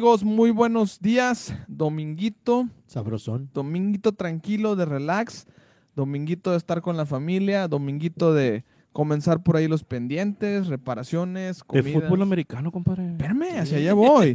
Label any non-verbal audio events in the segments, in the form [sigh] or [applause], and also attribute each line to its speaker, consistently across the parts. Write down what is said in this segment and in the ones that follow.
Speaker 1: Amigos, muy buenos días. Dominguito,
Speaker 2: Sabrosón.
Speaker 1: dominguito tranquilo de relax, dominguito de estar con la familia, dominguito de comenzar por ahí los pendientes, reparaciones,
Speaker 3: De
Speaker 1: comidas.
Speaker 3: fútbol americano, compadre.
Speaker 1: Espérame, hacia allá voy.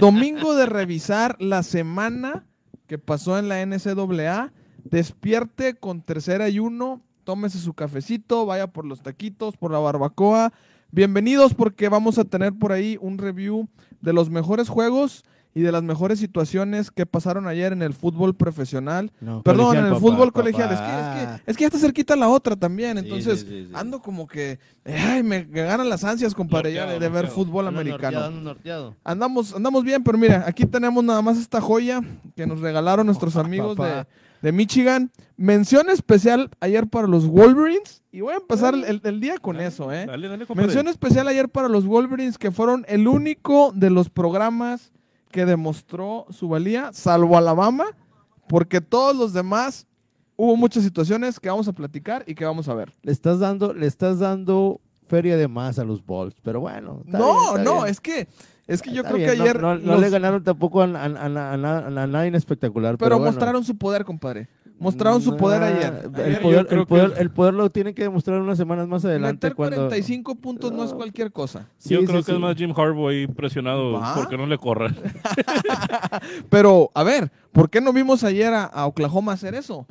Speaker 1: Domingo de revisar la semana que pasó en la NCAA. Despierte con tercera y uno. Tómese su cafecito, vaya por los taquitos, por la barbacoa. Bienvenidos porque vamos a tener por ahí un review de los mejores juegos y de las mejores situaciones que pasaron ayer en el fútbol profesional.
Speaker 2: No,
Speaker 1: Perdón,
Speaker 2: colegial,
Speaker 1: en el
Speaker 2: papá,
Speaker 1: fútbol
Speaker 2: papá.
Speaker 1: colegial. Es que, es, que, es que ya está cerquita la otra también. Entonces,
Speaker 4: sí, sí, sí.
Speaker 1: ando como que. Ay, me, ganan las ansias, compadre, ya de,
Speaker 3: Norteado,
Speaker 1: ver fútbol americano.
Speaker 4: norteado, ando norteado.
Speaker 1: Andamos, andamos bien, pero mira, aquí tenemos nada más esta joya que nos regalaron nuestros [laughs] amigos
Speaker 2: papá.
Speaker 1: de Michigan. Mención especial ayer para los Wolverines. Y voy a empezar el, el día con eso, ¿eh?
Speaker 3: Dale, dale.
Speaker 1: Mención especial ayer para los Wolverines, que fueron el único de los programas que demostró su valía, salvo Alabama, porque todos los demás hubo muchas situaciones que vamos a platicar y que vamos a ver.
Speaker 2: Le estás dando, le estás dando feria de más a los Bulls, pero bueno. está
Speaker 1: No,
Speaker 2: bien, está
Speaker 1: no,
Speaker 2: bien.
Speaker 1: es que, es que yo
Speaker 2: Está
Speaker 1: creo
Speaker 2: bien,
Speaker 1: que ayer.
Speaker 2: No, no
Speaker 1: los-
Speaker 2: le ganaron tampoco a, a- a- a- a- a nadie en espectacular.
Speaker 1: pero
Speaker 2: Pero, bueno.
Speaker 1: mostraron su poder, compadre. Mostraron su poder
Speaker 2: Nah,
Speaker 1: ayer.
Speaker 2: El poder,
Speaker 3: yo creo
Speaker 2: el, poder,
Speaker 3: que-
Speaker 2: el poder lo tienen que demostrar unas semanas más adelante.
Speaker 1: Meter
Speaker 2: cuando
Speaker 1: 45 puntos no es cualquier cosa.
Speaker 2: Sí,
Speaker 3: Yo
Speaker 2: sí,
Speaker 3: creo
Speaker 2: sí.
Speaker 3: que es más Jim Harbaugh ahí presionado porque no le corran. [laughs]
Speaker 1: Pero, a ver, ¿por qué no vimos ayer a, a Oklahoma hacer eso?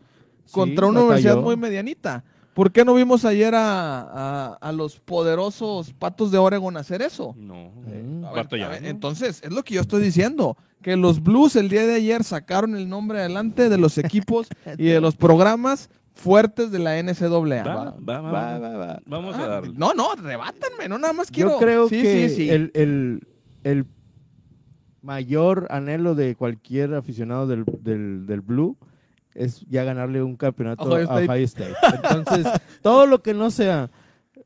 Speaker 1: Contra
Speaker 2: Sí,
Speaker 1: una universidad muy medianita. ¿Por qué no vimos ayer a, a- a los poderosos patos de Oregon hacer eso?
Speaker 3: No.
Speaker 2: Mm.
Speaker 1: A ver,
Speaker 3: Batallando.
Speaker 1: a ver, entonces, es lo que yo estoy diciendo. Que los Blues el día de ayer sacaron el nombre adelante de los equipos [laughs] y de los programas fuertes de la NCAA.
Speaker 3: Va,
Speaker 1: ¿va?
Speaker 3: va, va,
Speaker 2: Va, va, va.
Speaker 3: Vamos
Speaker 1: Ah,
Speaker 3: a darle.
Speaker 1: no, no, rebátanme, no nada más quiero.
Speaker 2: Yo creo
Speaker 1: Sí,
Speaker 2: que
Speaker 1: sí, sí.
Speaker 2: El, el- el mayor anhelo de cualquier aficionado del, del, del Blue es ya ganarle un campeonato
Speaker 1: Ohio
Speaker 2: a. Ohio State. Entonces, [laughs] todo lo que no sea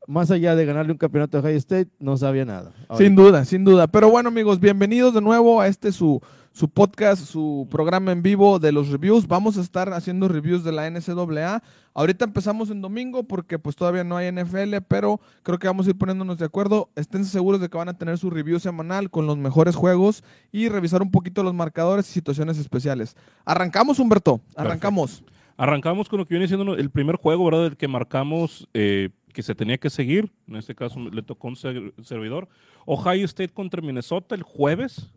Speaker 2: más allá de ganarle un campeonato a Ohio State, no sabía nada.
Speaker 1: Sin duda, sin duda. Pero bueno, amigos, bienvenidos de nuevo a este su, su podcast, su programa en vivo de los reviews. Vamos a estar haciendo reviews de la NCAA. Ahorita empezamos en domingo porque pues todavía no hay NFL, pero creo que vamos a ir poniéndonos de acuerdo. Estén seguros de que van a tener su review semanal con los mejores juegos y revisar un poquito los marcadores y situaciones especiales. Arrancamos, Humberto. Arrancamos.
Speaker 3: Arrancamos con lo que viene siendo el primer juego, ¿verdad? El que marcamos eh, que se tenía que seguir. En este caso le tocó un ser- servidor. Ohio State contra Minnesota el jueves.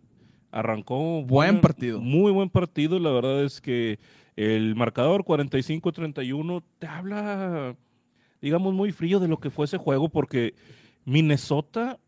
Speaker 3: Arrancó.
Speaker 1: Buen partido.
Speaker 3: Muy buen partido. La verdad es que el marcador 45-31 te habla, digamos, muy frío de lo que fue ese juego porque Minnesota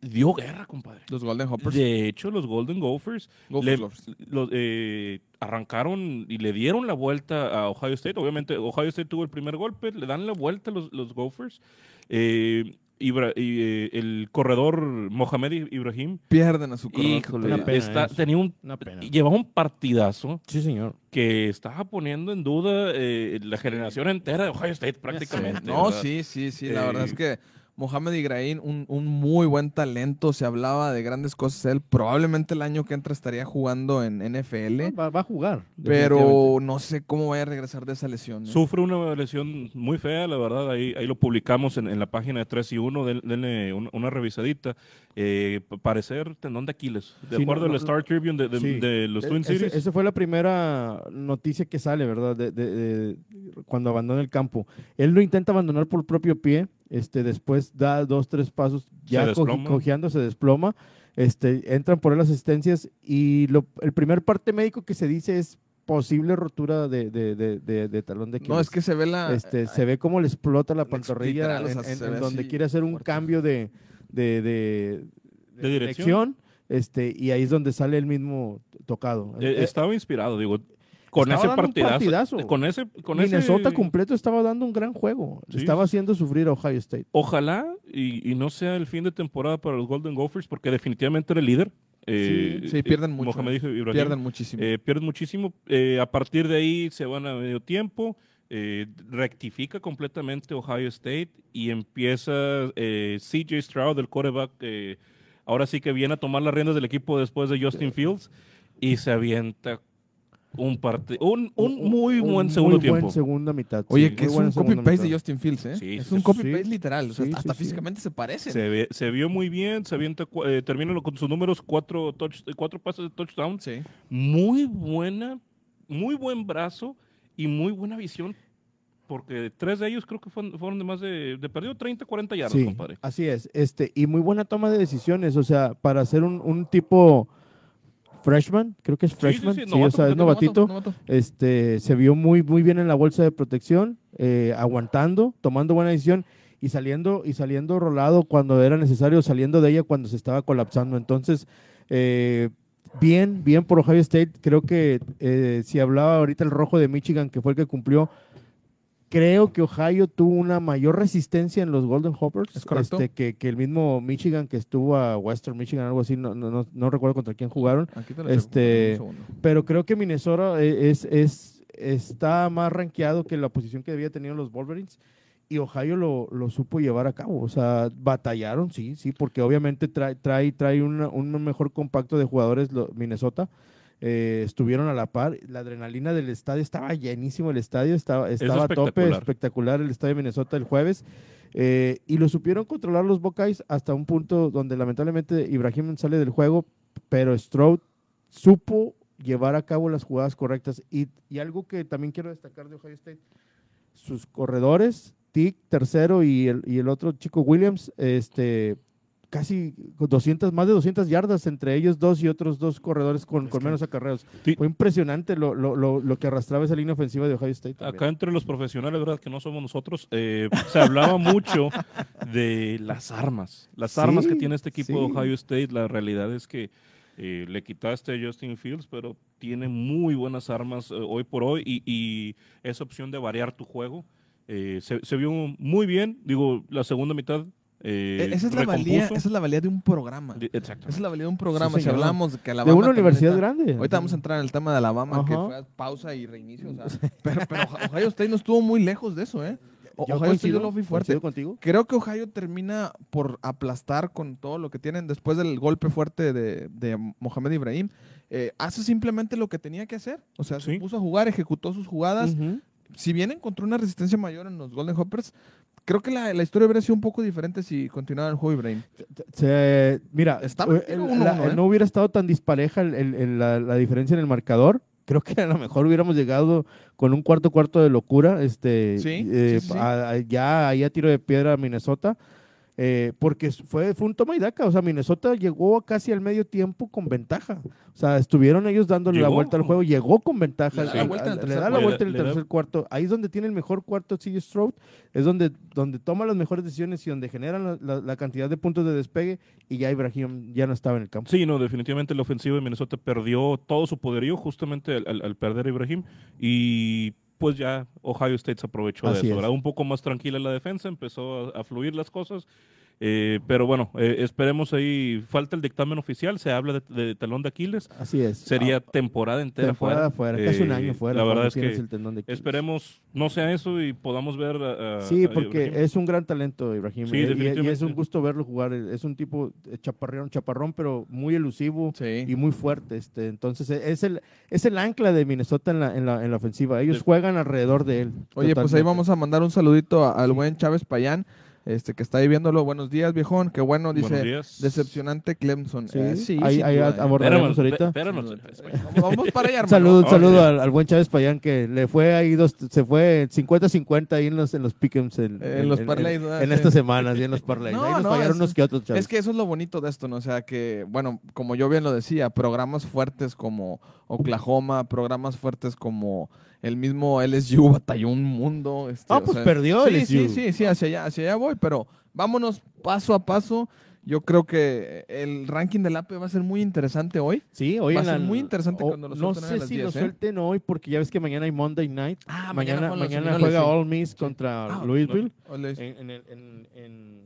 Speaker 3: dio guerra, compadre.
Speaker 1: Los Golden Hoppers.
Speaker 3: De hecho, los Golden Gophers
Speaker 1: Gophers,
Speaker 3: le-
Speaker 1: Gophers.
Speaker 3: los, eh, arrancaron y le dieron la vuelta a Ohio State. Obviamente, Ohio State tuvo el primer golpe, le dan la vuelta a los, los Gophers. Eh, Ibra- y, eh, el corredor Mohamed Ibrahim,
Speaker 1: Pierden a su corredor.
Speaker 3: híjole,
Speaker 2: Una pena
Speaker 3: está- tenía un,
Speaker 2: Una pena.
Speaker 3: llevaba un partidazo
Speaker 2: Sí, señor.
Speaker 3: que estaba poniendo en duda eh, la generación entera de Ohio State prácticamente.
Speaker 1: No,
Speaker 3: ¿verdad?
Speaker 1: sí, sí, sí. La
Speaker 3: Eh,
Speaker 1: verdad es que Mohamed Igraín, un, un muy buen talento. Se hablaba de grandes cosas. Él probablemente el año que entra estaría jugando en NFL.
Speaker 2: Va, va a jugar.
Speaker 1: Pero no sé cómo vaya a regresar de esa lesión. ¿eh?
Speaker 3: Sufre una lesión muy fea, la verdad. Ahí, ahí lo publicamos en, en la página de 3 y 1. Den- Denle una, una revisadita. Eh, pa- parecer tendón de Aquiles. De
Speaker 2: Sí,
Speaker 3: acuerdo
Speaker 2: no,
Speaker 3: al
Speaker 2: no,
Speaker 3: Star Tribune de, de-
Speaker 2: sí.
Speaker 3: de los
Speaker 2: E-
Speaker 3: Twin
Speaker 2: ese-
Speaker 3: Cities.
Speaker 2: Esa fue la primera noticia que sale, ¿verdad? De, de- de- cuando abandona el campo. Él lo intenta abandonar por propio pie, este, después da dos, tres pasos, ya co-
Speaker 3: desploma.
Speaker 2: cojeando, se desploma, este, entran por él las asistencias y lo, el primer parte médico que se dice es posible rotura de, de- de- de- de talón de
Speaker 1: No, es
Speaker 2: Aquiles.
Speaker 1: que se ve la.
Speaker 2: Este, se ve cómo le explota la pantorrilla en,
Speaker 1: se
Speaker 2: donde quiere hacer un
Speaker 1: fuerte.
Speaker 2: cambio de, de, de-
Speaker 3: De dirección.
Speaker 2: este, y ahí es donde sale el mismo tocado.
Speaker 3: Eh,
Speaker 2: Eh,
Speaker 3: estaba inspirado, digo. Con
Speaker 2: estaba
Speaker 3: ese partidazo,
Speaker 2: partidazo.
Speaker 3: Con ese. Con
Speaker 2: Minnesota
Speaker 3: ese,
Speaker 2: completo estaba dando un gran juego.
Speaker 3: Sí,
Speaker 2: estaba
Speaker 3: sí.
Speaker 2: haciendo sufrir a Ohio State.
Speaker 3: Ojalá y, y no sea el fin de temporada para los Golden Gophers, porque definitivamente era el líder. Eh,
Speaker 1: Sí, pierden mucho.
Speaker 3: Mohamed Ibrahim.
Speaker 1: Pierden muchísimo.
Speaker 3: Eh, pierden muchísimo. Eh, a partir de ahí se van a medio tiempo. Eh, rectifica completamente Ohio State y empieza eh, CJ Stroud, el quarterback. eh, ahora sí que viene a tomar las riendas del equipo después de Justin Fields y se avienta un parte, un, un muy
Speaker 2: Un
Speaker 3: buen segundo
Speaker 2: muy
Speaker 3: tiempo.
Speaker 2: buen segunda mitad.
Speaker 1: Oye,
Speaker 2: sí,
Speaker 1: que es un
Speaker 2: segunda
Speaker 1: copy-paste de. Justin Fields, ¿eh?
Speaker 3: Sí,
Speaker 1: es
Speaker 3: sí,
Speaker 1: un
Speaker 3: sí.
Speaker 1: copy-paste literal. O sea,
Speaker 2: Sí,
Speaker 1: hasta
Speaker 2: sí, sí.
Speaker 1: físicamente se parecen.
Speaker 3: Se, ve- se vio muy bien, se avienta, eh, termina con sus números, cuatro, touch, cuatro pases de touchdown.
Speaker 1: Sí.
Speaker 3: Muy buena, muy buen brazo y muy buena visión. Porque tres de ellos creo que fueron, fueron de más de, de perdido 30, 40 yardas,
Speaker 2: Sí,
Speaker 3: compadre.
Speaker 2: así es. Este, y muy buena toma de decisiones. O sea, para ser un, un tipo freshman, creo que es
Speaker 3: sí,
Speaker 2: freshman,
Speaker 3: sí,
Speaker 2: sí,
Speaker 3: novato,
Speaker 2: o sea, es
Speaker 3: novato,
Speaker 2: novatito. Este, se vio muy, muy bien en la bolsa de protección, eh, aguantando, tomando buena decisión y saliendo, y saliendo rolado cuando era necesario, saliendo de ella cuando se estaba colapsando. Entonces, eh, bien, bien por Ohio State. Creo que eh, si hablaba ahorita el rojo de Michigan, que fue el que cumplió, creo que Ohio tuvo una mayor resistencia en los Golden Hoppers
Speaker 1: Es correcto.
Speaker 2: este, que, que el mismo Michigan que estuvo a Western Michigan, algo así, no, no, no, no recuerdo contra quién jugaron.
Speaker 1: Aquí te lo
Speaker 2: Este. Pero creo que Minnesota eh, es, es, está más rankeado que la posición que había tenido los Wolverines. Y Ohio lo, lo supo llevar a cabo. O sea, batallaron, sí, sí, porque obviamente trae, trae, trae una- un mejor compacto de jugadores lo- Minnesota. Eh, estuvieron a la par. La adrenalina del estadio estaba llenísimo. El estadio estaba, estaba a tope,
Speaker 3: espectacular.
Speaker 2: el estadio de Minnesota el jueves. Eh, y lo supieron controlar los Buckeyes hasta un punto donde lamentablemente Ibrahim sale del juego, pero Stroud supo llevar a cabo las jugadas correctas. Y, y algo que también quiero destacar de Ohio State, sus corredores, Tick, tercero, y el, y el otro chico Williams, este, casi 200, más de 200 yardas entre ellos dos y otros dos corredores con, con menos acarreos.
Speaker 3: Sí.
Speaker 2: Fue impresionante lo, lo, lo, lo que arrastraba esa línea ofensiva de Ohio State. también.
Speaker 3: Acá entre los profesionales, ¿verdad? Que no somos nosotros, eh, se hablaba mucho de las armas. Las armas que
Speaker 2: Sí,
Speaker 3: tiene este equipo de
Speaker 2: sí.
Speaker 3: Ohio State. La realidad es que eh, le quitaste a Justin Fields, pero tiene muy buenas armas eh, hoy por hoy y, y esa opción de variar tu juego eh, se, se vio muy bien. Digo, la segunda mitad. Eh,
Speaker 1: E- esa, es la valía, esa es la valía de un programa.
Speaker 3: De- Exacto.
Speaker 1: Esa es la valía de un programa.
Speaker 2: Sí,
Speaker 1: si hablamos de que
Speaker 2: una universidad
Speaker 1: está-
Speaker 2: grande.
Speaker 1: Ahorita vamos a entrar en el tema de Alabama, que
Speaker 2: Ajá.
Speaker 1: fue pausa y reinicio. o sea, pero, pero Ohio State no estuvo muy lejos de eso, ¿eh? O-
Speaker 2: Yo
Speaker 1: Ohio State
Speaker 2: coincido,
Speaker 1: lo vi fuerte.
Speaker 2: contigo.
Speaker 1: Creo que Ohio termina por aplastar con todo lo que tienen después del golpe fuerte de, de Mohamed Ibrahim. Eh, hace simplemente lo que tenía que hacer. O sea, se puso a jugar, ejecutó sus jugadas. Si bien encontró una resistencia mayor en los Golden Hoppers, creo que la, la historia hubiera sido un poco diferente si continuaba el juego Ibrahim.
Speaker 2: Se- mira,
Speaker 1: Está
Speaker 2: eh, el-
Speaker 1: uno,
Speaker 2: la-
Speaker 1: uno, ¿eh?
Speaker 2: no hubiera estado tan dispareja el- el- el- la, la diferencia en el marcador. Creo que a lo mejor hubiéramos llegado con un cuarto cuarto de locura, este,
Speaker 1: Sí,
Speaker 2: eh,
Speaker 1: sí, sí, sí.
Speaker 2: a- a- ya ahí a tiro de piedra a Minnesota, eh, porque fue, fue un toma y daca. O sea, Minnesota llegó casi al medio tiempo con ventaja. O sea, estuvieron ellos dándole la vuelta al juego, llegó con ventaja.
Speaker 3: La
Speaker 1: vuelta el
Speaker 2: le
Speaker 1: tercer
Speaker 2: da la
Speaker 3: cuarto.
Speaker 2: vuelta en el tercer cuarto. Ahí es donde tiene el mejor cuarto CJ Stroud, es donde, donde toma las mejores decisiones y donde generan la, cantidad de puntos de despegue y ya Ibrahim ya no estaba en el campo.
Speaker 3: Sí, no, definitivamente la ofensiva de Minnesota perdió todo su poderío justamente al, al- al perder a Ibrahim y pues ya Ohio State se aprovechó
Speaker 2: Así
Speaker 3: de eso,
Speaker 2: es.
Speaker 3: Un poco más tranquila la defensa, empezó a, a fluir las cosas, eh, pero bueno, eh, esperemos ahí, falta el dictamen oficial, se habla de, de talón de Aquiles,
Speaker 2: Así es.
Speaker 3: sería
Speaker 2: Ah,
Speaker 3: temporada entera
Speaker 2: temporada
Speaker 3: fuera.
Speaker 2: fuera, casi un
Speaker 3: Eh,
Speaker 2: año fuera.
Speaker 3: La verdad
Speaker 2: cuando
Speaker 3: es
Speaker 2: tienes
Speaker 3: que
Speaker 2: el tendón de Aquiles.
Speaker 3: esperemos no sea eso y podamos ver a,
Speaker 2: Sí,
Speaker 3: a
Speaker 2: porque
Speaker 3: Ibrahim.
Speaker 2: es un gran talento, Ibrahim.
Speaker 3: Sí,
Speaker 2: eh, y- y, es un gusto verlo jugar. Es un tipo eh, chaparrón, chaparrón, pero muy elusivo
Speaker 1: Sí.
Speaker 2: y muy fuerte. Este, entonces eh, es el, es el ancla de Minnesota en la, en la, en la ofensiva. Ellos
Speaker 3: De-
Speaker 2: juegan alrededor de él.
Speaker 1: Oye, pues ahí vamos a mandar un saludito al buen Chávez Payán, este que está ahí viéndolo. Buenos días, viejón. Qué bueno,
Speaker 3: Buenos
Speaker 1: dice.
Speaker 3: días.
Speaker 1: Decepcionante Clemson.
Speaker 2: Sí,
Speaker 1: Eh, sí,
Speaker 2: ahí, ahí
Speaker 1: ¿eh?
Speaker 2: abordaremos
Speaker 3: Espéranos,
Speaker 2: ahorita.
Speaker 3: espéranos.
Speaker 1: Vamos, para allá, hermano.
Speaker 2: Salud,
Speaker 3: Oh,
Speaker 2: saludo al, al buen Chávez Payán que le fue ahí dos, se fue 50-50 ahí en los, en los pick'ems en,
Speaker 1: En los parlays, ¿verdad?
Speaker 2: en,
Speaker 1: Sí.
Speaker 2: estas semanas y en los parlays.
Speaker 1: No,
Speaker 2: ahí nos
Speaker 1: no,
Speaker 2: fallaron
Speaker 1: es-
Speaker 2: unos que otros, Chávez.
Speaker 1: Es que eso es lo bonito de esto, ¿no? O sea, que, bueno, como yo bien lo decía, programas fuertes como Oklahoma, programas fuertes como el mismo LSU batalló un mundo. este,
Speaker 2: Ah, pues
Speaker 1: sea,
Speaker 2: perdió
Speaker 1: sí,
Speaker 2: LSU.
Speaker 1: Sí, sí, sí, hacia allá, hacia allá voy, pero vámonos paso a paso. Yo creo que el ranking del AP va a ser muy interesante hoy.
Speaker 2: Sí, hoy
Speaker 1: Va a ser
Speaker 2: la-
Speaker 1: muy interesante
Speaker 2: o-
Speaker 1: cuando lo
Speaker 2: No
Speaker 1: a
Speaker 2: sé
Speaker 1: las
Speaker 2: si
Speaker 1: 10,
Speaker 2: lo
Speaker 1: ¿eh?
Speaker 2: suelten hoy porque ya ves que mañana hay Monday Night.
Speaker 1: Ah,
Speaker 2: mañana mañana juega
Speaker 1: sí.
Speaker 2: All Miss contra
Speaker 1: Ah,
Speaker 2: Louisville en, en el, en- en-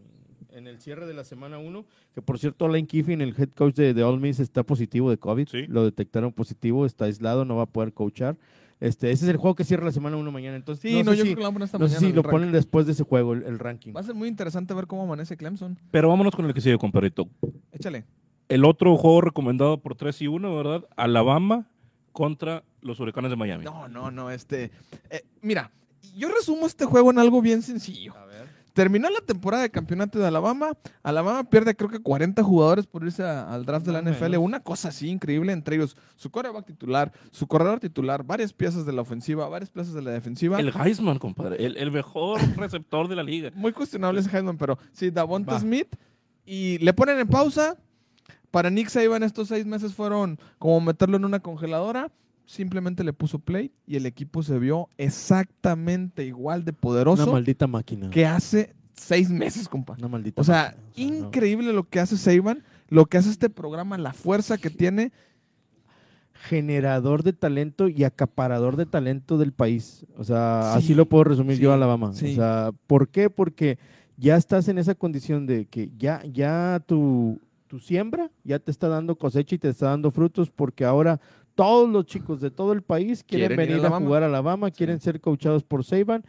Speaker 2: en el cierre de la semana 1. Que por cierto, Lane Kiffin, el head coach de, de All Miss, está positivo de COVID.
Speaker 3: Sí.
Speaker 2: Lo detectaron positivo, está aislado, no va a poder coachar. Este, ese es el juego que cierra la semana 1 mañana. Entonces,
Speaker 1: Sí,
Speaker 2: no,
Speaker 1: no,
Speaker 2: sé
Speaker 1: yo
Speaker 2: si,
Speaker 1: creo que lo van a poner esta
Speaker 2: no sé
Speaker 1: mañana
Speaker 2: si lo ponen después de ese juego, el, el ranking.
Speaker 1: Va a ser muy interesante ver cómo amanece Clemson.
Speaker 3: Pero vámonos con el que sigue, compadrito.
Speaker 1: Échale.
Speaker 3: El otro juego recomendado por 3 y 1, ¿verdad? Alabama contra los Huracanes de Miami.
Speaker 1: No, no, no, este... eh, mira, yo resumo este juego en algo bien sencillo. Terminó la temporada de campeonato de Alabama. Alabama pierde creo que 40 jugadores por irse a- al draft de la NFL.
Speaker 2: menos.
Speaker 1: Una cosa así increíble, entre ellos su quarterback titular, su corredor titular, varias piezas de la ofensiva, varias piezas de la defensiva.
Speaker 3: El Heisman, compadre. El, el mejor [laughs] receptor de la liga.
Speaker 1: Muy cuestionable ese Heisman, pero sí, Davonta
Speaker 2: Va.
Speaker 1: Smith. Y le ponen en pausa. Para Nick Saban estos seis meses fueron como meterlo en una congeladora. Simplemente le puso play y el equipo se vio exactamente igual de
Speaker 2: Una
Speaker 1: poderoso
Speaker 2: maldita máquina.
Speaker 1: que hace seis meses, compa.
Speaker 2: Una maldita
Speaker 1: O sea,
Speaker 2: máquina. O sea, no.
Speaker 1: increíble lo que hace Saban, lo que hace este programa, la fuerza que tiene.
Speaker 2: generador de talento y acaparador de talento del país. O sea,
Speaker 1: Sí,
Speaker 2: así lo puedo resumir
Speaker 1: sí,
Speaker 2: yo a Alabama.
Speaker 1: sí.
Speaker 2: O sea, ¿por qué? Porque ya estás en esa condición de que ya, ya tu, tu siembra ya te está dando cosecha y te está dando frutos porque ahora todos los chicos de todo el país quieren, venir a,
Speaker 1: Alabama.
Speaker 2: jugar a Alabama, quieren ser coachados por Saban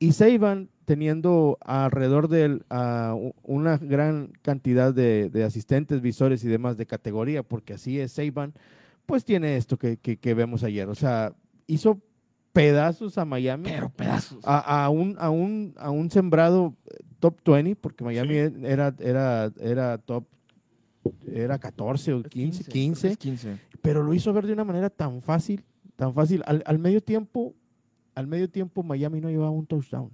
Speaker 2: y Saban teniendo alrededor de él a una gran cantidad de, de asistentes, visores y demás de categoría, porque así es Saban, pues tiene esto que, que- que vemos ayer. O sea, hizo pedazos a Miami.
Speaker 1: Pero pedazos.
Speaker 2: A, a un, a, un, a un sembrado top 20, porque Miami
Speaker 3: Sí.
Speaker 2: era, era, era top, era 14 o 15, 15,
Speaker 1: Es 15.
Speaker 2: pero lo hizo ver de una manera tan fácil, tan fácil. Al, al medio tiempo, al medio tiempo Miami no llevaba un touchdown.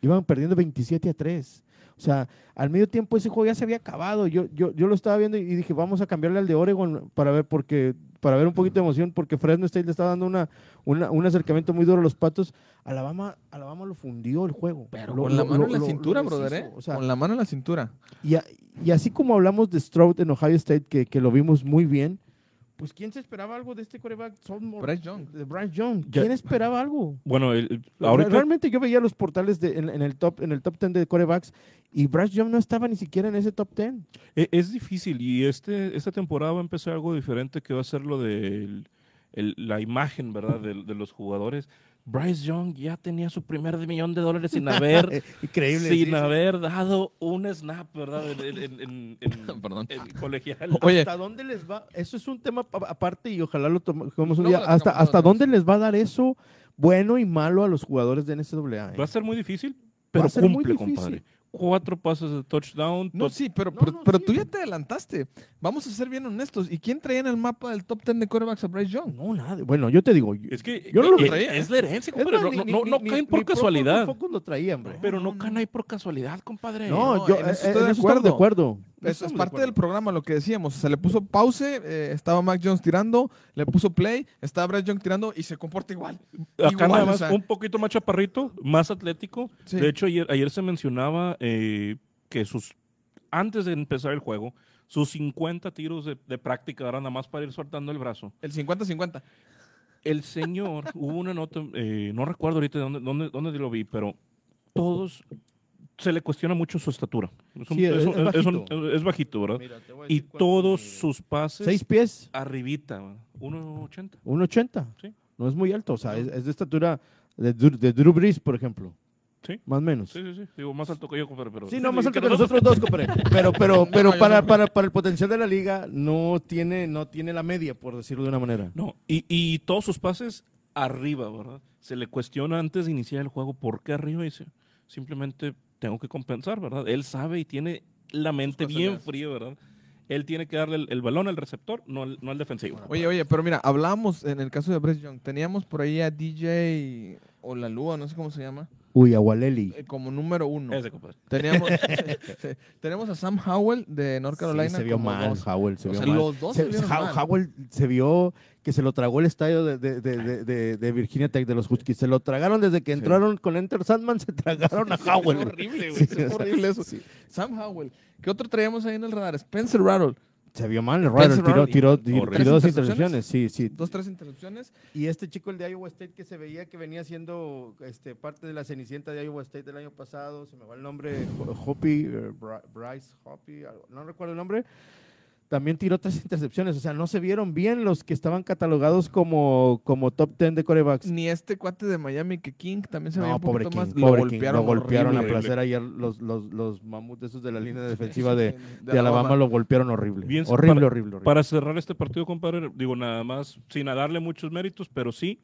Speaker 2: Iban perdiendo 27 a 3. O sea, al medio tiempo ese juego ya se había acabado. Yo, yo, yo lo estaba viendo y dije, vamos a cambiarle al de Oregon para ver porque para ver un poquito de emoción, porque Fresno State le estaba dando una, una- un acercamiento muy duro a los patos. Alabama, Alabama lo fundió el juego.
Speaker 1: Pero
Speaker 2: Lo-
Speaker 1: con la mano
Speaker 2: lo-
Speaker 1: en la
Speaker 2: lo-
Speaker 1: cintura, brother. ¿eh?
Speaker 2: O sea,
Speaker 1: con la mano en la cintura.
Speaker 2: y, a- y así como hablamos de Stroud en Ohio State, que, que lo vimos muy bien, pues ¿quién se esperaba algo de este coreback? Sophomore,
Speaker 1: Bryce Young.
Speaker 2: De Bryce Young.
Speaker 3: Ya-
Speaker 2: ¿Quién esperaba algo?
Speaker 3: Bueno, el- ahorita
Speaker 2: Realmente yo veía los portales de- en, en el top en el top 10 de corebacks y Bryce Young no estaba ni siquiera en ese top 10.
Speaker 3: e- es difícil y este, esta temporada va a empezar algo diferente que va a ser lo de la imagen, ¿verdad? De, de los jugadores. Bryce Young ya tenía su primer millón de dólares sin haber, [laughs]
Speaker 2: Increíble.
Speaker 3: sin
Speaker 2: sí, sí.
Speaker 3: haber dado un snap, ¿verdad? En, en- en- en- [laughs]
Speaker 1: Perdón.
Speaker 3: en colegial.
Speaker 1: Oye.
Speaker 2: ¿Hasta dónde les va? Eso es un tema pa- aparte y ojalá lo tomemos un día. ¿Hasta, hasta dónde les va a dar eso bueno y malo a los jugadores de NCAA?
Speaker 3: Va a ser muy difícil, pero cumple,
Speaker 2: difícil.
Speaker 3: compadre. Cuatro pases de touchdown.
Speaker 1: No, sí, pero,
Speaker 2: No,
Speaker 1: pero,
Speaker 2: no,
Speaker 1: pero
Speaker 2: sí.
Speaker 1: tú ya te adelantaste. Vamos a ser bien honestos. ¿Y quién traía en el mapa del top 10 de quarterbacks a Bryce Young?
Speaker 2: No, nada. Bueno, yo te digo.
Speaker 3: Es que
Speaker 1: Yo no lo traía,
Speaker 3: es la herencia,
Speaker 2: Es
Speaker 3: compadre.
Speaker 2: más,
Speaker 3: No,
Speaker 2: ni-
Speaker 3: no,
Speaker 2: ni-
Speaker 3: no
Speaker 2: ni-
Speaker 3: caen
Speaker 2: ni
Speaker 3: por casualidad.
Speaker 2: Lo traía, hombre.
Speaker 3: Pero no
Speaker 1: no,
Speaker 3: caen ahí por casualidad, compadre.
Speaker 2: No,
Speaker 1: no,
Speaker 2: yo
Speaker 1: en
Speaker 2: eh,
Speaker 1: eso
Speaker 2: eh,
Speaker 1: estoy de
Speaker 2: acuerdo.
Speaker 1: Es,
Speaker 2: Estamos
Speaker 1: es parte del programa lo que decíamos. Se le puso pause, eh, estaba Mac Jones tirando, le puso play, estaba Bryce Young tirando y se comporta igual.
Speaker 3: Acá
Speaker 1: Igual,
Speaker 3: nada
Speaker 1: o
Speaker 3: más
Speaker 1: sea.
Speaker 3: un poquito más chaparrito, más atlético.
Speaker 1: Sí.
Speaker 3: De hecho, ayer, ayer se mencionaba eh, que sus antes de empezar el juego, sus 50 tiros de, de práctica eran nada más para ir soltando el brazo.
Speaker 1: El 50-50.
Speaker 3: El señor, [laughs] hubo una nota, eh, no recuerdo ahorita dónde, dónde, dónde lo vi, pero todos se le cuestiona mucho su estatura. Es, un-
Speaker 2: Sí, es-
Speaker 3: es un-
Speaker 2: es
Speaker 3: es un-
Speaker 2: bajito.
Speaker 3: es bajito, ¿verdad?
Speaker 2: Mira, te voy a
Speaker 3: Y
Speaker 2: cuánto
Speaker 3: todos sus pases
Speaker 2: Seis pies,
Speaker 3: arribita, 1.80.
Speaker 2: 1.80.
Speaker 3: Sí.
Speaker 2: No es muy alto, o sea, es, es de estatura de, Drew- de Drew Brees, por ejemplo.
Speaker 3: Sí.
Speaker 2: Más o menos.
Speaker 3: Sí, sí, sí. Digo, más alto que yo, compadre, pero...
Speaker 2: Sí, no, más alto
Speaker 3: que
Speaker 2: que nosotros dos, compadre. [laughs] Pero, pero, pero para, para, para el potencial de la liga no tiene, no tiene la media, por decirlo de una manera.
Speaker 3: No, y, y todos sus pases arriba, ¿verdad? Se le cuestiona antes de iniciar el juego por qué arriba y dice, simplemente tengo que compensar, ¿verdad? Él sabe y tiene la mente bien fría, ¿verdad? Él tiene que darle el, el balón al receptor, no al, no al defensivo.
Speaker 1: Oye, oye, pero mira, hablábamos en el caso de Bryce Young. Teníamos por ahí a DJ o la Lua, no sé cómo se llama,
Speaker 2: Uy, Agualeli.
Speaker 1: eh, como número uno.
Speaker 3: Ese, compadre.
Speaker 1: Teníamos, [laughs] [laughs] tenemos a Sam Howell de North Carolina.
Speaker 2: Sí, se vio
Speaker 1: como
Speaker 2: mal,
Speaker 1: dos.
Speaker 2: Howell se
Speaker 1: O
Speaker 2: vio
Speaker 1: sea,
Speaker 2: mal.
Speaker 1: los dos
Speaker 2: Se-
Speaker 1: se vieron
Speaker 2: How-
Speaker 1: mal.
Speaker 2: Howell se vio que se lo tragó el estadio de, de- de- de- de- de Virginia Tech de los Huskies. Se lo tragaron desde que
Speaker 1: Sí.
Speaker 2: entraron con Enter Sandman, se tragaron a [laughs] Howell.
Speaker 1: horrible, güey.
Speaker 2: Sí, sea,
Speaker 1: horrible eso.
Speaker 2: sí.
Speaker 1: Sam Howell. ¿Qué otro traíamos ahí en el radar? Spencer Rattle.
Speaker 2: Se vio mal, el
Speaker 1: Spencer
Speaker 2: tiró,
Speaker 1: Rattler.
Speaker 2: tiró, tiró,
Speaker 3: Horrible.
Speaker 2: tiró dos
Speaker 1: ¿Tres
Speaker 2: intercepciones. Sí, sí.
Speaker 1: Dos, tres interrupciones.
Speaker 2: Y este chico, el de Iowa State, que se veía que venía siendo este, parte de la cenicienta de Iowa State del año pasado, se me va el nombre, Ho- Hoppy, eh, Bryce Hoppy, no recuerdo el nombre. También tiró tres intercepciones. O sea, no se vieron bien los que estaban catalogados como, como top 10 de corebacks.
Speaker 1: Ni este cuate de Miami que King también se veía
Speaker 2: No,
Speaker 1: un
Speaker 2: pobre
Speaker 1: poquito
Speaker 2: King,
Speaker 1: más.
Speaker 2: pobre
Speaker 1: lo
Speaker 2: King,
Speaker 1: golpearon,
Speaker 2: lo golpearon a placer ayer los, los, los mamuts esos de la línea defensiva de,
Speaker 1: de
Speaker 2: de Alabama lo golpearon horrible.
Speaker 3: Bien,
Speaker 2: horrible,
Speaker 3: para-
Speaker 2: horrible, horrible.
Speaker 3: Para cerrar este partido, compadre, digo nada más, sin darle muchos méritos, pero sí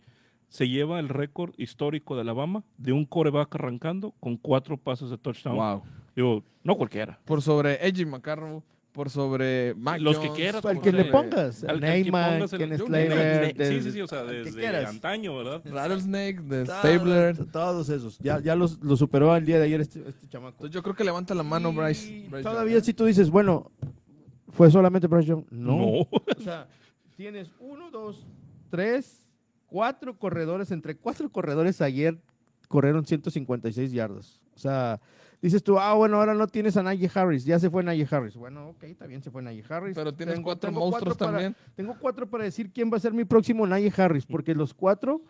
Speaker 3: se lleva el récord histórico de Alabama de un coreback arrancando con cuatro pases de touchdown.
Speaker 1: Wow.
Speaker 3: Digo, no cualquiera.
Speaker 1: Por sobre Edgy McCarroll, por sobre Mac
Speaker 3: Los que quieras,
Speaker 2: Al que le pongas.
Speaker 3: Al- al que
Speaker 2: Neymar,
Speaker 3: pongas el-
Speaker 2: Ken Slater.
Speaker 3: Sí, sí, sí, o sea, desde antaño, ¿verdad?
Speaker 1: Rattlesnake, de
Speaker 2: Todos-
Speaker 1: Stabler.
Speaker 2: Todos esos. Ya, ya los, los superó el día de ayer este, este chamaco.
Speaker 1: Entonces yo creo que levanta la mano
Speaker 2: Y
Speaker 1: Bryce. Bryce
Speaker 2: Todavía
Speaker 1: Young.
Speaker 2: si tú dices, bueno, ¿fue solamente Bryce Young? No.
Speaker 3: No. [laughs]
Speaker 2: O [laughs] sea, tienes uno, dos, tres, cuatro corredores. Entre cuatro corredores ayer corrieron 156 yardas. O sea, dices tú, ah, bueno, ahora no tienes a Najee Harris. Ya se fue Najee Harris. Bueno, ok, también se fue Najee Harris.
Speaker 1: Pero tienes
Speaker 2: Tengo-
Speaker 1: cuatro
Speaker 2: tengo
Speaker 1: monstruos también.
Speaker 2: tengo cuatro para decir quién va a ser mi próximo Najee Harris, porque los cuatro,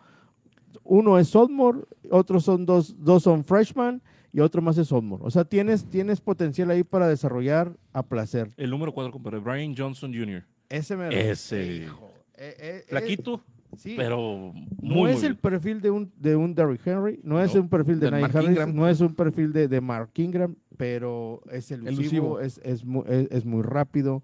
Speaker 2: uno es Soldmore, otros son dos, dos son freshman y otro más es Soldmore. O sea, tienes, tienes potencial ahí para desarrollar a placer.
Speaker 3: El número cuatro, compadre, Brian Johnson Jr.
Speaker 2: Ese me
Speaker 3: Ese.
Speaker 2: Eh, eh, eh,
Speaker 3: Flaquito,
Speaker 2: sí.
Speaker 3: pero
Speaker 2: no
Speaker 3: muy,
Speaker 2: es
Speaker 3: muy
Speaker 2: el
Speaker 3: bien.
Speaker 2: perfil de un, de un Derrick Henry, no es
Speaker 3: No.
Speaker 2: un perfil de
Speaker 1: Mark
Speaker 2: Harris,
Speaker 1: Ingram.
Speaker 2: no es un perfil de, de Mark Ingram, pero es elusivo,
Speaker 1: Elusivo.
Speaker 2: Es, es, es- es muy rápido.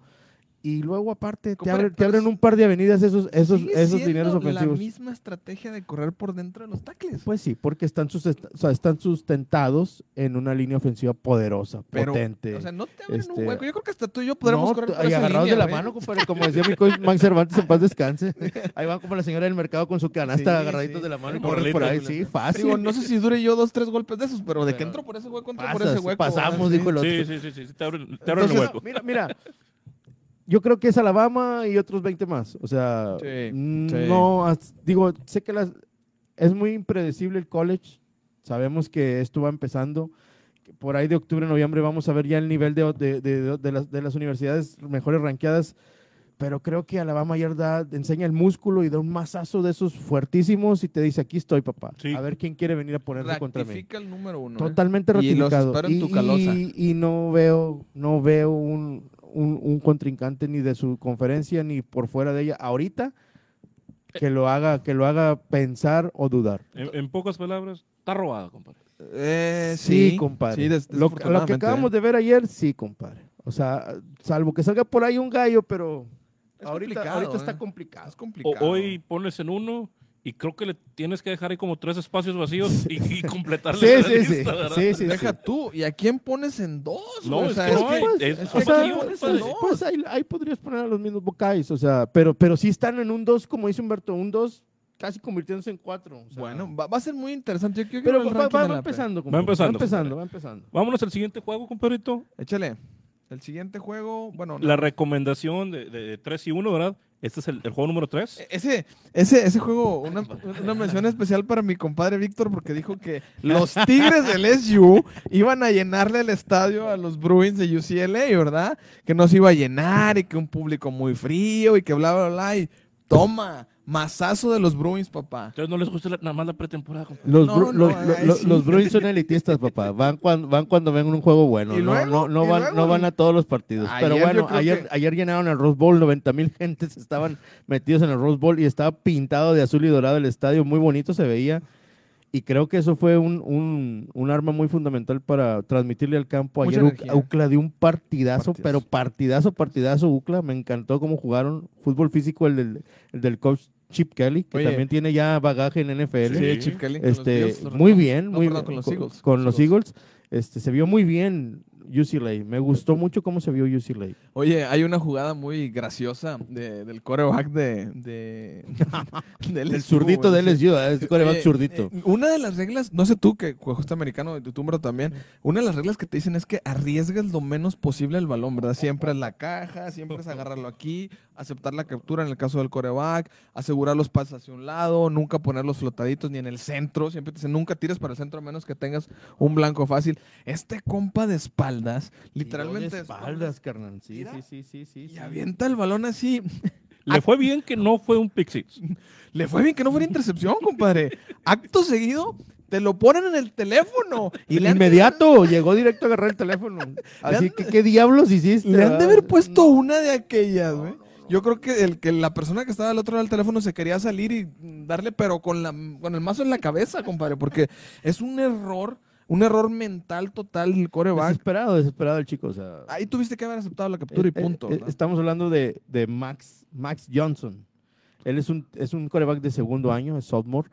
Speaker 2: Y luego aparte te, abren, te
Speaker 1: pero
Speaker 2: abren
Speaker 1: es-
Speaker 2: un par de avenidas esos, esos, esos dineros
Speaker 1: la
Speaker 2: ofensivos.
Speaker 1: misma estrategia de correr por dentro de los tackles.
Speaker 2: Pues sí, porque están, sustenta- o sea, están sustentados en una línea ofensiva poderosa,
Speaker 1: Pero,
Speaker 2: potente.
Speaker 1: O sea, no te abren
Speaker 2: este-
Speaker 1: un hueco. Yo creo que hasta tú y yo podremos
Speaker 2: No,
Speaker 1: correr por
Speaker 2: y agarrados
Speaker 1: línea,
Speaker 2: de la mano, compadre, como decía mi coach Max Cervantes, en paz descanse. [laughs] Ahí van como la señora del mercado con su canasta
Speaker 1: Sí,
Speaker 2: agarraditos
Speaker 1: sí.
Speaker 2: de la mano y corren por ahí. Sí, fácil.
Speaker 1: Digo, no sé si dure yo dos, tres golpes de esos, pero de que
Speaker 2: Pero
Speaker 1: entro por ese hueco, entro por ese hueco.
Speaker 2: pasamos,
Speaker 1: ¿verdad?
Speaker 2: dijo el otro.
Speaker 3: Sí, sí, sí, sí, sí, te abren, te abren el hueco.
Speaker 2: Mira, mira. Yo creo que es Alabama y otros 20 más. O sea,
Speaker 1: Sí,
Speaker 2: mm,
Speaker 1: sí.
Speaker 2: no, as- digo, sé que las, es muy impredecible el college. Sabemos que esto va empezando. Por ahí de octubre, noviembre vamos a ver ya el nivel de, de- de- de las, de las universidades mejores ranqueadas. Pero creo que Alabama ayer da, enseña el músculo y da un mazazo de esos fuertísimos y te dice, aquí estoy, papá.
Speaker 3: Sí.
Speaker 2: A ver quién quiere venir a ponerse contra mí.
Speaker 1: Rectifica el número uno. ¿eh?
Speaker 2: Totalmente
Speaker 1: Y los
Speaker 2: ratificado.
Speaker 1: espero en
Speaker 2: Y,
Speaker 1: tu
Speaker 2: y- y no veo, no veo un, un- un contrincante ni de su conferencia ni por fuera de ella ahorita que lo haga, que lo haga pensar o dudar.
Speaker 3: En, en pocas palabras, está robada, compadre.
Speaker 1: Eh,
Speaker 2: Sí,
Speaker 1: sí,
Speaker 2: compadre.
Speaker 1: Sí, des-
Speaker 2: lo, lo que acabamos
Speaker 1: ¿eh?
Speaker 2: de ver ayer, sí, compadre. O sea, salvo que salga por ahí un gallo, pero
Speaker 1: Es
Speaker 2: ahorita,
Speaker 1: complicado,
Speaker 2: ahorita
Speaker 1: ¿eh?
Speaker 2: está complicado.
Speaker 1: Es
Speaker 3: O-
Speaker 1: complicado.
Speaker 3: hoy pones en uno y creo que le tienes que dejar ahí como tres espacios vacíos y, y completarle
Speaker 2: Sí,
Speaker 3: la
Speaker 2: sí, sí.
Speaker 3: lista, ¿verdad?
Speaker 2: sí, sí,
Speaker 1: Deja
Speaker 2: sí.
Speaker 1: tú. ¿Y a quién pones en dos?
Speaker 3: No,
Speaker 1: güey?
Speaker 3: es
Speaker 1: O sea,
Speaker 3: que no hay.
Speaker 2: pues,
Speaker 3: es-
Speaker 2: o
Speaker 3: es
Speaker 2: sea,
Speaker 3: vacío,
Speaker 2: pues, pues, ahí, ahí podrías poner a los mismos Buckeyes, o sea, pero, pero sí están en un 2, como dice Humberto, un 2 casi convirtiéndose en 4.
Speaker 1: Bueno, va, va a ser muy interesante. Yo
Speaker 2: pero va, va-
Speaker 1: de
Speaker 2: va empezando,
Speaker 3: Va empezando,
Speaker 2: va empezando, va empezando.
Speaker 3: Vámonos al siguiente juego, compadrito.
Speaker 1: Échale. El siguiente juego, bueno, no.
Speaker 3: La recomendación de, de 3 y 1, ¿verdad? Este es el, el juego número 3.
Speaker 1: E- Ese, ese, ese juego, una, una mención especial para mi compadre Víctor, porque dijo que los [laughs] Tigres del SU iban a llenarle el estadio a los Bruins de UCLA, ¿verdad? Que no se iba a llenar y que un público muy frío y que bla, bla, bla. Y toma, mazazo de los Bruins, papá.
Speaker 3: Entonces no les gusta la- nada más la pretemporada.
Speaker 2: Los,
Speaker 1: No,
Speaker 2: Bru-
Speaker 1: no,
Speaker 2: los,
Speaker 1: ay,
Speaker 2: los-
Speaker 1: sí.
Speaker 2: los Bruins son elitistas, papá. Van cuando, van cuando ven un juego bueno.
Speaker 1: ¿Y
Speaker 2: no,
Speaker 1: luego?
Speaker 2: no, no,
Speaker 1: ¿Y
Speaker 2: van,
Speaker 1: luego?
Speaker 2: no van a todos los partidos.
Speaker 1: Ayer
Speaker 2: Pero
Speaker 1: yo
Speaker 2: bueno,
Speaker 1: creo
Speaker 2: ayer,
Speaker 1: que-
Speaker 2: ayer llenaron el Rose Bowl. 90 mil [laughs] gentes estaban metidos en el Rose Bowl y estaba pintado de azul y dorado el estadio. Muy bonito se veía. Y creo que eso fue un, un, un arma muy fundamental para transmitirle al campo. Ayer
Speaker 1: energía.
Speaker 2: Uc- UCLA dio un partidazo,
Speaker 1: Partidazo.
Speaker 2: pero partidazo, partidazo UCLA. Me encantó cómo jugaron. Fútbol físico el del, el del coach Chip Kelly, que
Speaker 1: Oye.
Speaker 2: también tiene ya bagaje en NFL.
Speaker 3: Sí.
Speaker 1: Chip Kelly con los
Speaker 2: Este, muy bien,
Speaker 1: No,
Speaker 2: muy
Speaker 1: perdón,
Speaker 2: bien,
Speaker 1: con los
Speaker 2: con,
Speaker 1: Eagles.
Speaker 2: con los Eagles. Este, se vio muy bien UCLA. Me gustó mucho cómo se vio UCLA.
Speaker 1: Oye, hay una jugada muy graciosa de- del coreback de, de, [laughs] del
Speaker 2: El zurdito de LSU, es coreback
Speaker 1: Eh,
Speaker 2: zurdito.
Speaker 1: eh, una de las reglas, no sé tú que jugaste americano, tu túmero también, una de las reglas que te dicen es que arriesgas lo menos posible el balón, ¿verdad? Siempre es la caja, siempre es agarrarlo aquí, aceptar la captura en el caso del coreback, asegurar los pases hacia un lado, nunca poner los flotaditos ni en el centro, siempre te dicen nunca tires para el centro a menos que tengas un blanco fácil. Este compa de espaldas, literalmente
Speaker 2: de espaldas, carnal. Sí,
Speaker 1: Mira,
Speaker 2: sí, sí, sí, sí.
Speaker 1: y avienta el balón así. [laughs]
Speaker 3: Le fue bien que no fue un pick six. [laughs]
Speaker 1: Le fue bien que no fuera intercepción, compadre. Acto seguido, Te lo ponen en el teléfono. Y le de-
Speaker 2: Inmediato, llegó directo a agarrar el teléfono. [laughs] Así que, ¿qué diablos hiciste?
Speaker 1: Le han de haber puesto una de aquellas, güey. Yo creo que, el, que la persona que estaba al otro lado del teléfono se quería salir y darle, pero con, la, con el mazo en la cabeza, compadre, porque es un error, un error mental total del coreback.
Speaker 2: Desesperado, desesperado el chico. O sea,
Speaker 1: Ahí tuviste que haber aceptado la captura y
Speaker 2: Eh, eh,
Speaker 1: punto.
Speaker 2: eh, estamos hablando de, de Max, Max Johnson. Él es un, es un coreback de segundo año, es sophomore.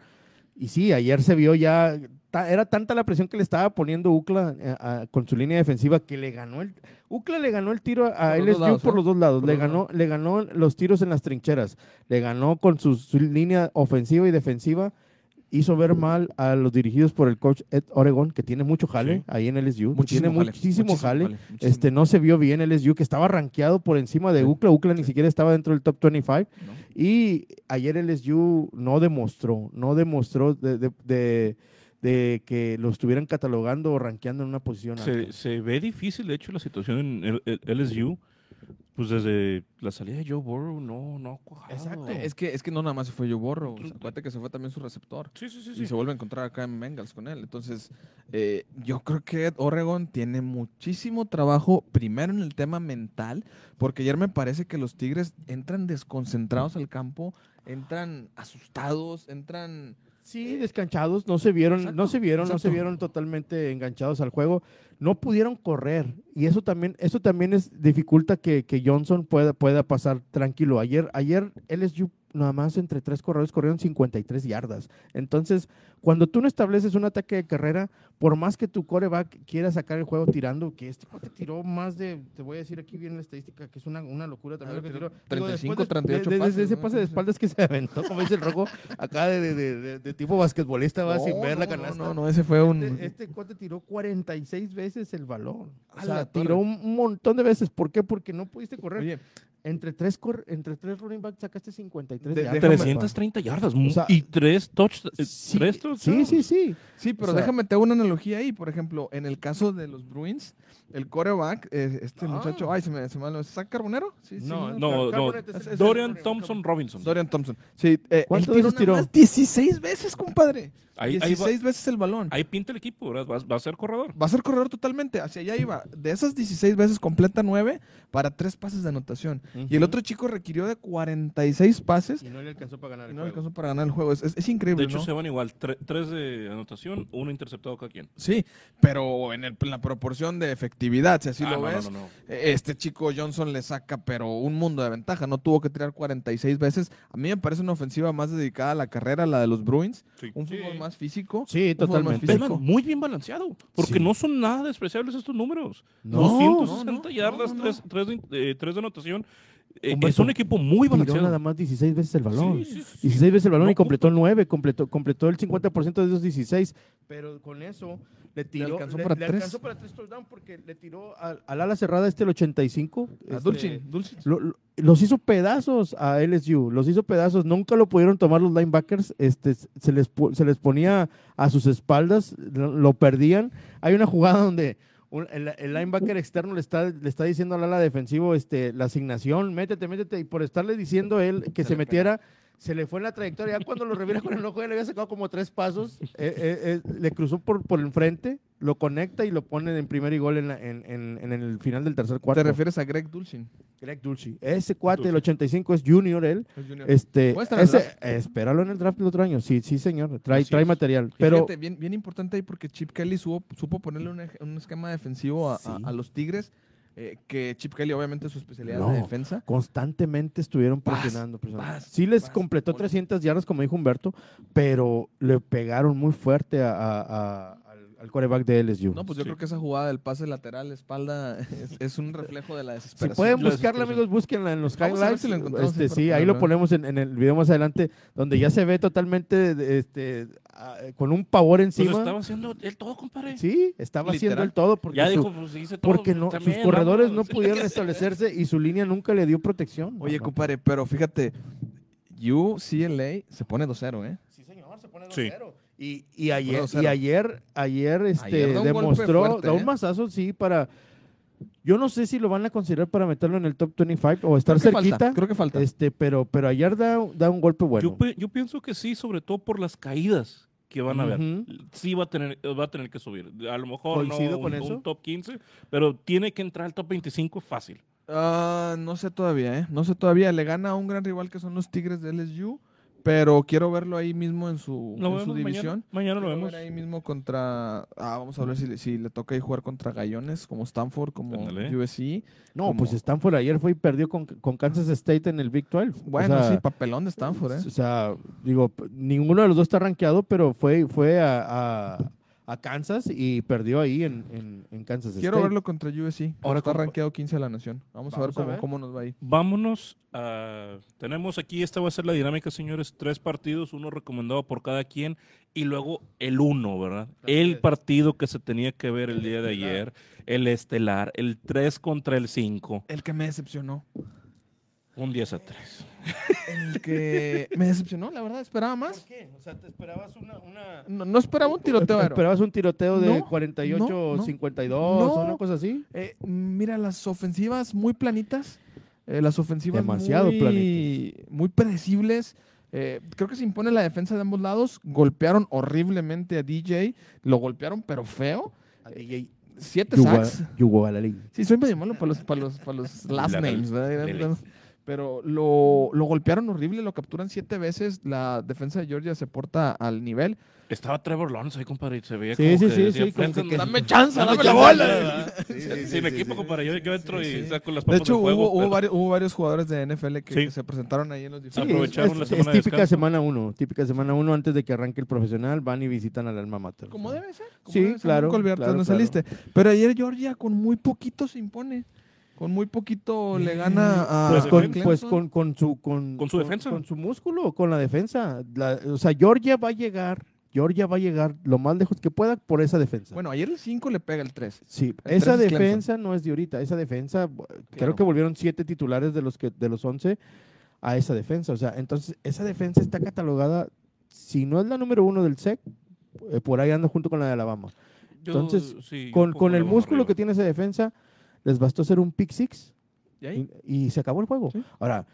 Speaker 2: Y sí, ayer se vio ya, ta- era tanta la presión que le estaba poniendo UCLA eh, a- con su línea defensiva que le ganó el, UCLA le ganó el tiro a
Speaker 1: Por
Speaker 2: LSU
Speaker 1: lados,
Speaker 2: por
Speaker 1: ¿eh?
Speaker 2: los dos lados.
Speaker 1: Por
Speaker 2: Le ganó, le ganó los tiros en las trincheras. Le ganó con su, su línea ofensiva y defensiva. Hizo ver mal a los dirigidos por el coach Ed Oregon, que tiene mucho jale
Speaker 3: Sí.
Speaker 2: ahí en LSU.
Speaker 1: Muchísimo
Speaker 2: tiene
Speaker 1: jale,
Speaker 2: muchísimo, jale.
Speaker 1: muchísimo.
Speaker 2: Este, no se vio bien LSU, que estaba rankeado por encima de
Speaker 1: Sí.
Speaker 2: UCLA. UCLA ni siquiera estaba dentro del top 25.
Speaker 1: ¿no?
Speaker 2: Y ayer LSU no demostró, no demostró de, de- de- de que lo estuvieran catalogando o rankeando en una posición
Speaker 3: Se,
Speaker 2: alta.
Speaker 3: se ve difícil, de hecho, la situación en el- el- LSU. Pues desde la salida de Joe Burrow, no, no ha cuajado.
Speaker 2: Exacto.
Speaker 1: Es que, es que no nada más se fue Joe Burrow. o sea, acuérdate que se fue también su receptor.
Speaker 3: Sí, sí, sí.
Speaker 1: Y
Speaker 3: sí.
Speaker 1: se vuelve a encontrar acá en Bengals con él. Entonces, eh, yo creo que Oregon tiene muchísimo trabajo, primero en el tema mental, porque ayer me parece que los Tigres entran desconcentrados al campo, entran asustados, entran...
Speaker 2: Sí, descanchados, no se vieron,
Speaker 1: Exacto,
Speaker 2: no se vieron, no se vieron totalmente enganchados al juego. No pudieron correr y eso también, eso también es dificulta que, que Johnson pueda, pueda pasar tranquilo. Ayer, ayer LSU nada más entre tres corredores corrieron 53 yardas. Entonces, cuando tú no estableces un ataque de carrera, por más que tu coreback quiera sacar el juego tirando, que este cuate tiró más de, te voy a decir aquí bien la estadística, que es una, una locura también
Speaker 1: Ah,
Speaker 2: lo que
Speaker 1: tiró
Speaker 2: tiró. Digo,
Speaker 1: 35,
Speaker 2: después de-
Speaker 1: 38
Speaker 2: de-
Speaker 1: pases,
Speaker 2: ese
Speaker 1: ¿no?
Speaker 2: pase de espaldas que se aventó, como dice el rojo, acá de, de- tipo basquetbolista, va sin
Speaker 1: No,
Speaker 2: ver la
Speaker 1: no,
Speaker 2: canasta.
Speaker 1: No, no, ese fue un...
Speaker 2: Este, este cuate tiró 46 veces el balón. O sea,
Speaker 1: la
Speaker 2: tiró un montón de veces. ¿Por qué? Porque no pudiste correr.
Speaker 1: Oye,
Speaker 2: entre, tres cor- entre tres running backs sacaste 53
Speaker 1: De-
Speaker 2: yardas.
Speaker 1: déjame-
Speaker 3: 330 yardas
Speaker 2: O sea,
Speaker 3: y tres eh,
Speaker 2: Sí,
Speaker 3: tres
Speaker 2: sí,
Speaker 3: touchdowns.
Speaker 2: sí, sí.
Speaker 1: Sí, pero
Speaker 2: O sea-
Speaker 1: déjame te hago una analogía ahí. Por ejemplo, en el caso de los Bruins, el coreback, eh, este
Speaker 2: Ah.
Speaker 1: muchacho, ay, se me, se me ¿es ¿Zach Carbonero? Sí, sí,
Speaker 2: No,
Speaker 1: ¿no?
Speaker 3: No, no,
Speaker 2: es
Speaker 1: es
Speaker 3: Dorian. Thompson Robinson.
Speaker 1: Dorian Thompson. Sí, eh,
Speaker 2: ¿Cuántas
Speaker 1: él tiró
Speaker 2: tiró?
Speaker 1: más 16 veces, compadre.
Speaker 3: Ahí, ahí va,
Speaker 1: 16 veces el balón.
Speaker 3: ahí pinta el equipo, ¿verdad? Va, va a ser corredor.
Speaker 1: Va a ser corredor totalmente, hacia allá iba. De esas 16 veces completa 9 para 3 pases de anotación. Y el otro chico requirió de 46 pases
Speaker 2: Y no le alcanzó para ganar
Speaker 1: y
Speaker 2: el
Speaker 1: no
Speaker 2: juego.
Speaker 1: alcanzó para ganar el juego. Es, es- es increíble,
Speaker 3: De hecho,
Speaker 1: ¿no?
Speaker 3: se van igual. tre- tres de anotación, uno interceptado cada quien.
Speaker 1: Sí, pero en, el- en la proporción de efectividad, si así
Speaker 3: Ah,
Speaker 1: lo
Speaker 3: no,
Speaker 1: ves,
Speaker 3: no, no, no.
Speaker 1: eh, este chico Johnson le saca, pero un mundo de ventaja. No tuvo que tirar 46 veces. A mí me parece una ofensiva más dedicada a la carrera, la de los Bruins.
Speaker 3: Sí.
Speaker 1: Un fútbol más físico.
Speaker 2: Sí, totalmente.
Speaker 1: Físico.
Speaker 3: muy bien balanceado, porque
Speaker 2: Sí.
Speaker 3: no son nada despreciables estos números.
Speaker 2: No,
Speaker 3: 260
Speaker 1: no, no,
Speaker 3: yardas,
Speaker 1: no, no.
Speaker 3: tres, tres de, eh, tres de anotación. Eh,
Speaker 2: Humberto,
Speaker 3: es un equipo muy
Speaker 2: Tiró
Speaker 3: balanceado.
Speaker 2: nada más 16 veces el balón.
Speaker 3: Sí, sí, sí.
Speaker 2: 16 veces el balón
Speaker 3: No
Speaker 2: y completó 9, completó, completó el 50% de esos 16. Pero con eso le tiró.
Speaker 1: alcanzó
Speaker 2: le-
Speaker 1: para
Speaker 2: le
Speaker 1: tres.
Speaker 2: alcanzó para tres touchdowns porque le tiró al, al ala cerrada este el 85.
Speaker 1: A
Speaker 2: este,
Speaker 1: Dulcin, Dulcin.
Speaker 2: lo- lo- los hizo pedazos a LSU, los hizo pedazos. Nunca lo pudieron tomar los linebackers. Este, se, les, se les ponía a sus espaldas, lo, lo perdían. Hay una jugada donde un- el, el linebacker externo le está, le está diciendo al ala defensivo este, la asignación, métete, métete. Y por estarle diciendo él que se, metiera, se le fue en la trayectoria. Ya cuando lo revira con el ojo, ya le había sacado como tres pasos. eh, eh, eh, le cruzó por, por enfrente, lo conecta y lo pone en primer y gol en, la- en, en- en el final del tercer cuarto.
Speaker 1: Te refieres a Greg Dulcin.
Speaker 2: Greg Dulce. Ese cuate del
Speaker 3: Dulce.
Speaker 2: 85 es junior él.
Speaker 1: el junior.
Speaker 2: Este,
Speaker 1: ¿Puede estar en el
Speaker 2: ese, espéralo en el draft del otro año. Sí, sí, señor. Trae,
Speaker 3: Así
Speaker 2: trae
Speaker 3: es.
Speaker 2: material. Pero
Speaker 1: fíjate, bien, bien importante ahí porque Chip Kelly supo, supo ponerle un, un esquema defensivo a, a los Tigres, eh, que Chip Kelly obviamente su especialidad
Speaker 2: No.
Speaker 1: es la defensa.
Speaker 2: constantemente estuvieron presionando. sí les completó
Speaker 1: gol.
Speaker 2: 300 yardas, como dijo Humberto, pero le pegaron muy fuerte a- al, coreback de LSU.
Speaker 1: No, pues yo
Speaker 3: Sí.
Speaker 1: creo que esa jugada del pase lateral, espalda, [laughs] es, es un reflejo de la
Speaker 2: Si
Speaker 1: desesperación.
Speaker 2: pueden
Speaker 1: La
Speaker 2: buscarla, amigos, búsquenla en los
Speaker 1: Vamos a ver
Speaker 2: highlights.
Speaker 1: si la encontramos
Speaker 2: Este, sí, ahí lo ponemos en, en el video más adelante, donde ya se ve totalmente este, ah, con un pavor
Speaker 3: Pues
Speaker 2: encima.
Speaker 3: estaba haciendo él todo, compadre.
Speaker 2: Sí, estaba haciendo el todo porque
Speaker 3: ya
Speaker 2: su-
Speaker 3: dijo, pues hice todo.
Speaker 2: porque no, sus corredores no pudieron [laughs] establecerse y su línea nunca le dio protección.
Speaker 1: Oye,
Speaker 2: ¿no?
Speaker 1: compadre, pero fíjate, UCLA se pone 2-0, ¿eh?
Speaker 2: Sí, señor, se pone 2-0.
Speaker 3: Sí.
Speaker 2: Y, y ayer,
Speaker 1: 2-0.
Speaker 2: y ayer, ayer, este,
Speaker 1: Ayer da un
Speaker 2: demostró,
Speaker 1: fuerte,
Speaker 2: da un
Speaker 1: ¿eh?
Speaker 2: mazazo, sí, para... Yo no sé si lo van a considerar para meterlo en el top 25 o estar
Speaker 1: Creo
Speaker 2: cerquita,
Speaker 1: falta, creo que falta.
Speaker 2: este, pero, pero ayer da, da un golpe bueno.
Speaker 3: Yo, yo pienso que sí, sobre todo por las caídas que van a ver.
Speaker 2: Ujú.
Speaker 3: Sí va a tener, va a tener que subir. A lo mejor no
Speaker 2: Coincido
Speaker 3: un,
Speaker 2: con eso.
Speaker 3: un top 15, pero tiene que entrar al top 25 fácil.
Speaker 1: Ah, no sé todavía, ¿eh? No sé todavía. Le gana a un gran rival que son los Tigres de LSU, pero quiero verlo ahí mismo en su,
Speaker 3: Lo
Speaker 1: en su división.
Speaker 3: mañana. Mañana lo
Speaker 1: Quiero
Speaker 3: vemos.
Speaker 1: ver ahí mismo contra... Ah, vamos a ver si, le- si le toca ahí jugar contra gallones, como Stanford, como
Speaker 3: Ándale.
Speaker 1: USC.
Speaker 2: No,
Speaker 1: como-
Speaker 2: pues Stanford ayer fue y perdió con, con Kansas State en el Big 12. O
Speaker 1: Bueno,
Speaker 2: sea,
Speaker 1: sí, papelón de Stanford, ¿eh?
Speaker 2: O sea, digo, ninguno de los dos está rankeado, pero fue, fue a, a- a Kansas y perdió ahí en, en- en Kansas
Speaker 1: Quiero
Speaker 2: State.
Speaker 1: verlo contra USC.
Speaker 3: Ahora,
Speaker 1: está rankeado 15 a la nación. Vamos, a ver
Speaker 2: a
Speaker 1: cómo,
Speaker 2: ver.
Speaker 1: cómo nos va ahí.
Speaker 3: Vámonos a... Tenemos aquí, esta va a ser la dinámica, señores. Tres partidos, uno recomendado por cada quien y luego el uno, ¿verdad? El partido que se tenía que ver el día de ayer, el estelar, el 3 contra el 5,
Speaker 1: El que me decepcionó.
Speaker 3: Un 10 a 3.
Speaker 1: El que me decepcionó, la verdad. Esperaba más.
Speaker 2: qué? O sea, ¿te esperabas una...? una...
Speaker 1: No, no esperaba un tiroteo.
Speaker 2: ¿Esperabas un tiroteo de
Speaker 1: No,
Speaker 2: 48,
Speaker 1: no, no.
Speaker 2: 52 o
Speaker 1: No.
Speaker 2: una cosa así?
Speaker 1: Eh, mira, las ofensivas muy planitas. eh, las ofensivas
Speaker 2: Demasiado
Speaker 1: muy,
Speaker 2: planitas.
Speaker 1: muy predecibles. eh, creo que se impone la defensa de ambos lados. Golpearon horriblemente a DJ. Lo golpearon, pero feo. Siete
Speaker 2: Yugo-
Speaker 1: sacks.
Speaker 2: Yugo.
Speaker 1: Sí, soy medio malo para los, para los, para los last
Speaker 3: La-
Speaker 1: names, ¿verdad?
Speaker 3: Lele.
Speaker 1: Pero lo, lo golpearon horrible, lo capturan siete veces. La defensa de Georgia se porta al nivel.
Speaker 3: Estaba Trevor Lawrence ahí, compadre, y se veía
Speaker 2: Sí,
Speaker 3: como
Speaker 2: sí,
Speaker 3: que
Speaker 2: sí,
Speaker 3: decía,
Speaker 2: sí, como
Speaker 3: "Frentzen,
Speaker 2: que-
Speaker 1: Dame chance,
Speaker 2: Dame
Speaker 1: dame la bola.
Speaker 3: Sí, [laughs]
Speaker 2: Sí, sí,
Speaker 3: Sin
Speaker 2: sí,
Speaker 3: equipo,
Speaker 2: sí,
Speaker 3: compadre, yo, yo entro
Speaker 1: Sí,
Speaker 3: y saco las
Speaker 1: De
Speaker 3: papas
Speaker 1: hecho,
Speaker 3: del fuego.
Speaker 1: hubo, hubo
Speaker 3: pero-
Speaker 1: varios, hubo varios jugadores de NFL que, se presentaron ahí en los
Speaker 2: Sí,
Speaker 1: diferentes.
Speaker 3: aprovecharon
Speaker 2: es,
Speaker 3: la
Speaker 2: es
Speaker 3: semana de
Speaker 2: típica
Speaker 3: descanso.
Speaker 2: semana uno, típica semana uno antes de que arranque el profesional, van y visitan al alma mater.
Speaker 1: Como debe ser. como
Speaker 2: Sí,
Speaker 1: debe ser,
Speaker 2: claro, claro, claro.
Speaker 1: saliste. Pero ayer Georgia con muy poquito se impone. Con muy poquito le gana a
Speaker 2: Pues con, pues con, con su con,
Speaker 3: Con su defensa.
Speaker 2: con su músculo, con la defensa. La- o sea, Georgia va a llegar, Georgia va a llegar lo más lejos que pueda por esa defensa.
Speaker 1: Bueno, ayer el 5 le pega el 3.
Speaker 2: sí,
Speaker 1: el
Speaker 2: esa
Speaker 1: tres es Clemson.
Speaker 2: defensa no es de ahorita, esa defensa creo que volvieron siete titulares de los que de los 11 a esa defensa, o sea, entonces esa defensa está catalogada si no es la número uno del SEC, eh, por ahí anda junto con la de Alabama.
Speaker 3: Yo,
Speaker 2: Entonces,
Speaker 3: sí,
Speaker 2: Con, con el músculo que tiene esa defensa, les bastó hacer un pick six
Speaker 1: ¿Y ahí?
Speaker 2: y, y se acabó el juego.
Speaker 1: Sí.
Speaker 2: Ahora,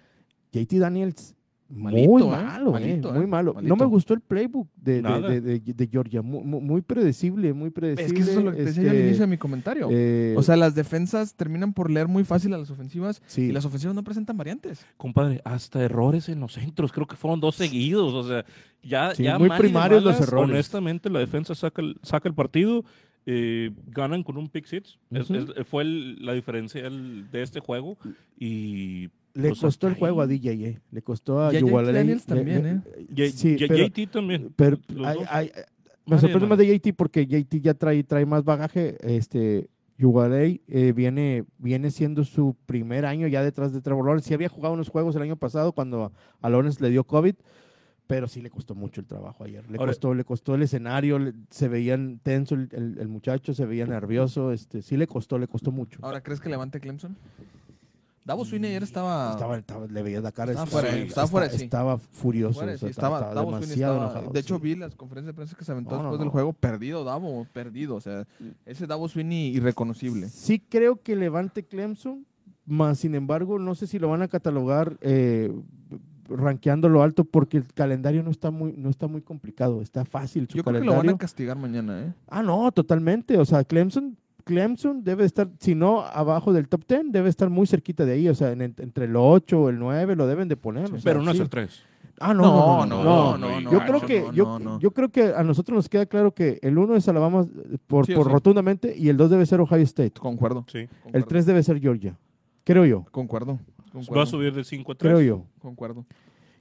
Speaker 2: JT Daniels,
Speaker 1: Malito,
Speaker 2: muy
Speaker 1: ¿eh?
Speaker 2: malo, eh,
Speaker 1: Malito,
Speaker 2: muy
Speaker 1: ¿eh?
Speaker 2: malo. No me gustó el playbook de, de,
Speaker 3: Nada.
Speaker 2: de- de- de Georgia, muy, predecible, muy predecible.
Speaker 1: Es que eso es lo que te decía yo al
Speaker 2: este,
Speaker 1: inicio de mi comentario.
Speaker 2: eh,
Speaker 1: o sea, las defensas terminan por leer muy fácil a las ofensivas
Speaker 2: sí.
Speaker 1: y las ofensivas no presentan variantes.
Speaker 3: Compadre, hasta errores en los centros, creo que fueron dos seguidos, o sea, ya,
Speaker 2: Sí,
Speaker 3: ya
Speaker 2: muy primarios los errores.
Speaker 3: Honestamente, la defensa saca el, saca el partido, eh, ganan con un pick six, Es-
Speaker 2: Ujú.
Speaker 3: es- fue el- la diferencia el- de este juego y
Speaker 2: le
Speaker 3: pues,
Speaker 2: costó el juego a
Speaker 3: ahí.
Speaker 2: DJ, eh. le costó a
Speaker 1: Y a JT
Speaker 2: Ugualele,
Speaker 1: Daniels
Speaker 2: le-
Speaker 1: también,
Speaker 2: le-
Speaker 1: ¿eh?
Speaker 2: Sí, pero-
Speaker 3: JT también.
Speaker 2: Pero hay- hay- me sorprende más de JT porque JT ya trae, trae más bagaje. Este, Ugalei eh, viene, viene siendo su primer año ya detrás de Trevor Lawrence. Sí había jugado unos juegos el año pasado cuando a Lawrence le dio COVID, pero sí le costó mucho el trabajo ayer. Le
Speaker 3: Ahora-
Speaker 2: costó, le costó el escenario, le- se veían tenso el, el- el muchacho, se veía nervioso. Este, sí le costó, le costó mucho.
Speaker 1: Ahora, ¿crees que levante Clemson? Davos Sweeney ayer estaba...
Speaker 2: Estaba, estaba- le veías la cara.
Speaker 1: Estaba fuera, estaba fuera de sí.
Speaker 2: Estaba furioso.
Speaker 1: fuera, sí, estaba, Davos
Speaker 2: demasiado
Speaker 1: estaba-
Speaker 2: enojado.
Speaker 1: De hecho,
Speaker 2: sí.
Speaker 1: vi las conferencias de prensa que se aventó
Speaker 2: No, no,
Speaker 1: después del
Speaker 2: no.
Speaker 1: juego. Perdido, Davo, perdido. O sea, ese Davos Sweeney irreconocible.
Speaker 2: Sí creo que levante Clemson, más sin embargo no sé si lo van a catalogar eh, rankeándolo alto porque el calendario no está muy no está muy complicado, está fácil su
Speaker 1: Yo creo que lo van a castigar mañana, ¿eh?
Speaker 2: Ah, no, totalmente, o sea, Clemson Clemson debe estar, si no abajo del top 10, debe estar muy cerquita de ahí, o sea, en- entre el 8 o el 9 lo deben de poner. o sea,
Speaker 3: Pero no es el 3.
Speaker 2: Ah, no, no, no,
Speaker 1: no,
Speaker 2: no,
Speaker 3: no,
Speaker 2: Yo
Speaker 3: no,
Speaker 2: creo que
Speaker 1: no,
Speaker 2: yo, yo creo que a nosotros nos queda claro que el 1 es Alabama por,
Speaker 1: Sí
Speaker 2: por
Speaker 1: sí.
Speaker 2: rotundamente y el 2 debe ser Ohio State.
Speaker 1: Concuerdo.
Speaker 3: Sí.
Speaker 2: El
Speaker 1: concuerdo,
Speaker 2: 3 debe ser Georgia. Creo yo.
Speaker 1: Concuerdo.
Speaker 3: Va
Speaker 1: concuerdo,
Speaker 3: a subir de 5 a 3.
Speaker 2: Creo yo.
Speaker 1: Concuerdo.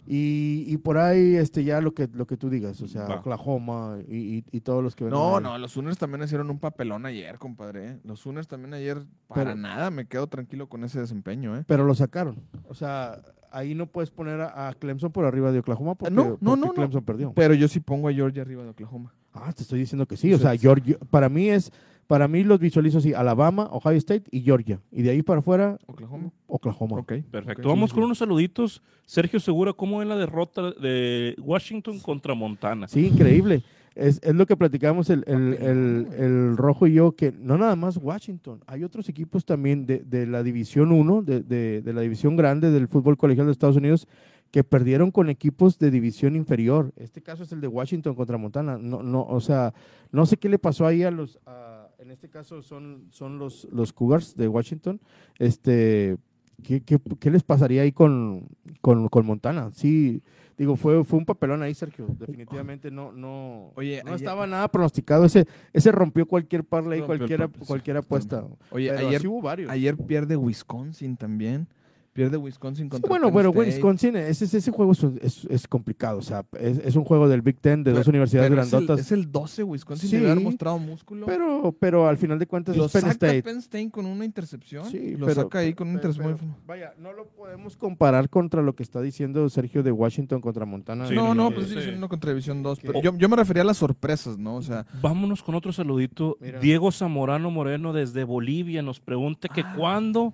Speaker 2: Y, y por ahí este ya lo que lo que tú digas, o sea,
Speaker 3: Va.
Speaker 2: Oklahoma y, y- y todos los que vengan
Speaker 1: No, no, los Sooners también hicieron un papelón ayer, compadre. ¿eh? Los Sooners también ayer, para
Speaker 2: Pero-
Speaker 1: nada, me quedo tranquilo con ese desempeño, ¿eh?
Speaker 2: Pero lo sacaron. O sea, ahí no puedes poner a, a Clemson por arriba de Oklahoma porque,
Speaker 1: No, no,
Speaker 2: porque
Speaker 1: no, no.
Speaker 2: Clemson perdió.
Speaker 1: Pero yo sí pongo a Georgia arriba de Oklahoma.
Speaker 2: Ah, te estoy diciendo que sí. O sea. Georgia, para mí es, para mí los visualizo así, Alabama, Ohio State y Georgia. Y de ahí para afuera,
Speaker 1: Oklahoma.
Speaker 2: Oklahoma.
Speaker 1: Ok.
Speaker 3: Perfecto. Vamos
Speaker 2: sí,
Speaker 3: con
Speaker 2: sí.
Speaker 3: unos saluditos. Sergio Segura, ¿cómo es la derrota de Washington contra Montana?
Speaker 2: Sí, increíble. Es, es lo que platicábamos el, el, el- el Rojo y yo, que no nada más Washington, hay otros equipos también de, de la División 1, de, de- de la División Grande del fútbol colegial de Estados Unidos, que perdieron con equipos de división inferior. Este caso es el de Washington contra Montana. No, no, o sea, no sé qué le pasó ahí a los, a- en este caso son, son los, los Cougars de Washington. Este, ¿qué, qué, qué les pasaría ahí con, con, con Montana? Sí, digo, fue, fue un papelón ahí, Sergio. Definitivamente no, no,
Speaker 1: Oye,
Speaker 2: no
Speaker 1: ayer-
Speaker 2: estaba nada pronosticado. Ese, ese rompió cualquier parlay, cualquier, cualquier apuesta.
Speaker 1: Oye,
Speaker 2: Pero
Speaker 1: ayer,
Speaker 2: sí hubo varios.
Speaker 1: ayer pierde Wisconsin también. Pierde Wisconsin
Speaker 2: Sí,
Speaker 1: contra
Speaker 2: bueno,
Speaker 1: Penn
Speaker 2: bueno,
Speaker 1: State.
Speaker 2: Wisconsin, ese, ese juego es, es, es complicado. O sea, es, es un juego del Big Ten de dos
Speaker 1: Pero-
Speaker 2: universidades
Speaker 1: pero es el-
Speaker 2: grandotas.
Speaker 1: Es el, 12, Wisconsin
Speaker 2: Sí,
Speaker 1: debe haber mostrado músculo.
Speaker 2: pero, pero al final de cuentas
Speaker 1: lo
Speaker 2: es Penn
Speaker 1: saca
Speaker 2: State.
Speaker 1: Penn State con una intercepción.
Speaker 2: Sí,
Speaker 1: lo
Speaker 2: pero-
Speaker 1: saca ahí con
Speaker 2: pero-
Speaker 1: intercepción. muy-
Speaker 2: Vaya, no lo podemos comparar contra lo que está diciendo Sergio de Washington contra Montana.
Speaker 3: Sí,
Speaker 1: no,
Speaker 3: no,
Speaker 1: no,
Speaker 3: no,
Speaker 1: pues
Speaker 3: sí.
Speaker 1: sí, diciendo contra División 2.
Speaker 2: Que-
Speaker 1: Pero yo, yo me refería a las sorpresas, ¿no? O sea,
Speaker 3: Vámonos con otro saludito.
Speaker 2: Mira.
Speaker 3: Diego Zamorano Moreno desde Bolivia nos pregunta que
Speaker 1: Ah.
Speaker 3: cuándo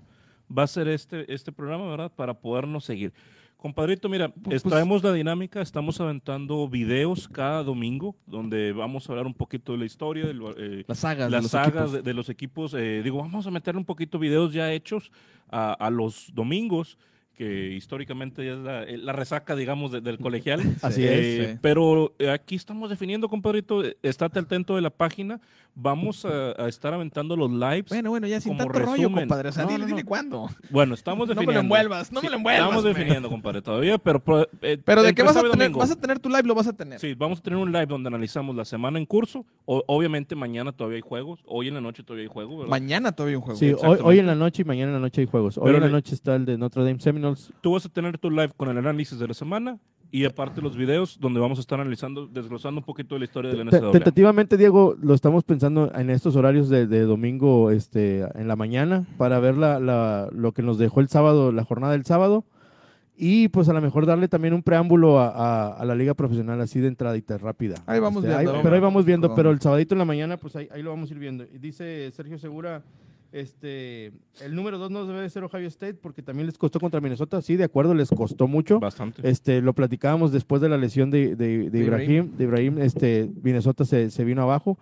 Speaker 3: va a ser este, este programa, ¿verdad? Para podernos seguir. Compadrito, mira,
Speaker 1: Pues-
Speaker 3: traemos la dinámica, estamos aventando videos cada domingo donde vamos a hablar un poquito de la historia, eh,
Speaker 1: las sagas. de
Speaker 3: las
Speaker 1: los
Speaker 3: sagas
Speaker 1: equipos.
Speaker 3: de, de los equipos. eh, digo, vamos a meterle un poquito videos ya hechos a, a los domingos, que históricamente ya es la, eh, la resaca, digamos, de- del [laughs] colegial.
Speaker 2: Así
Speaker 3: Eh,
Speaker 2: es.
Speaker 1: sí.
Speaker 3: Pero aquí estamos definiendo, compadrito, estate atento de la página. Vamos a, a estar aventando los lives. Bueno,
Speaker 1: Bueno, bueno, ya sin
Speaker 3: como
Speaker 1: tanto rollo,
Speaker 3: resumen.
Speaker 1: compadre. O sea,
Speaker 3: No,
Speaker 1: dile,
Speaker 3: no,
Speaker 1: dile
Speaker 3: no.
Speaker 1: cuándo.
Speaker 3: estamos [laughs]
Speaker 1: No me lo
Speaker 3: definiendo.
Speaker 1: envuelvas, no me lo envuelvas,
Speaker 3: Estamos
Speaker 1: man.
Speaker 3: definiendo, compadre, todavía, pero... eh,
Speaker 1: Pero de qué vas a tener,
Speaker 3: domingo.
Speaker 1: vas a tener tu live, lo vas a tener.
Speaker 3: Sí, vamos a tener un live donde analizamos la semana en curso. O- obviamente mañana todavía hay juegos. Hoy en la noche todavía hay juegos, ¿verdad?
Speaker 1: Mañana todavía hay un juego.
Speaker 2: Sí, hoy, hoy en la noche y mañana en la noche hay juegos. Hoy
Speaker 3: Pero
Speaker 2: en la noche está el de Notre Dame Seminoles.
Speaker 3: Tú vas a tener tu live con el análisis de la semana y aparte los videos donde vamos a estar analizando, desglosando un poquito de la historia del NCAA.
Speaker 2: Tentativamente, Diego, lo estamos pensando en estos horarios de, de domingo este, en la mañana para ver la, la- lo que nos dejó el sábado, la jornada del sábado. Y pues a lo mejor darle también un preámbulo a, a- a la liga profesional así de entradita rápida.
Speaker 1: Ahí vamos
Speaker 2: Este,
Speaker 1: viendo.
Speaker 2: ahí- pero ahí vamos viendo, pero el sabadito en la mañana, pues ahí, ahí lo vamos a ir viendo. Dice Sergio Segura, este, el número dos no debe de ser Ohio State porque también les costó contra Minnesota. Sí, de acuerdo, les costó mucho.
Speaker 3: Bastante.
Speaker 2: Este, lo platicábamos después de la lesión de, de- de
Speaker 1: De
Speaker 2: Ibrahim. De Ibrahim, este, Minnesota se, se vino abajo.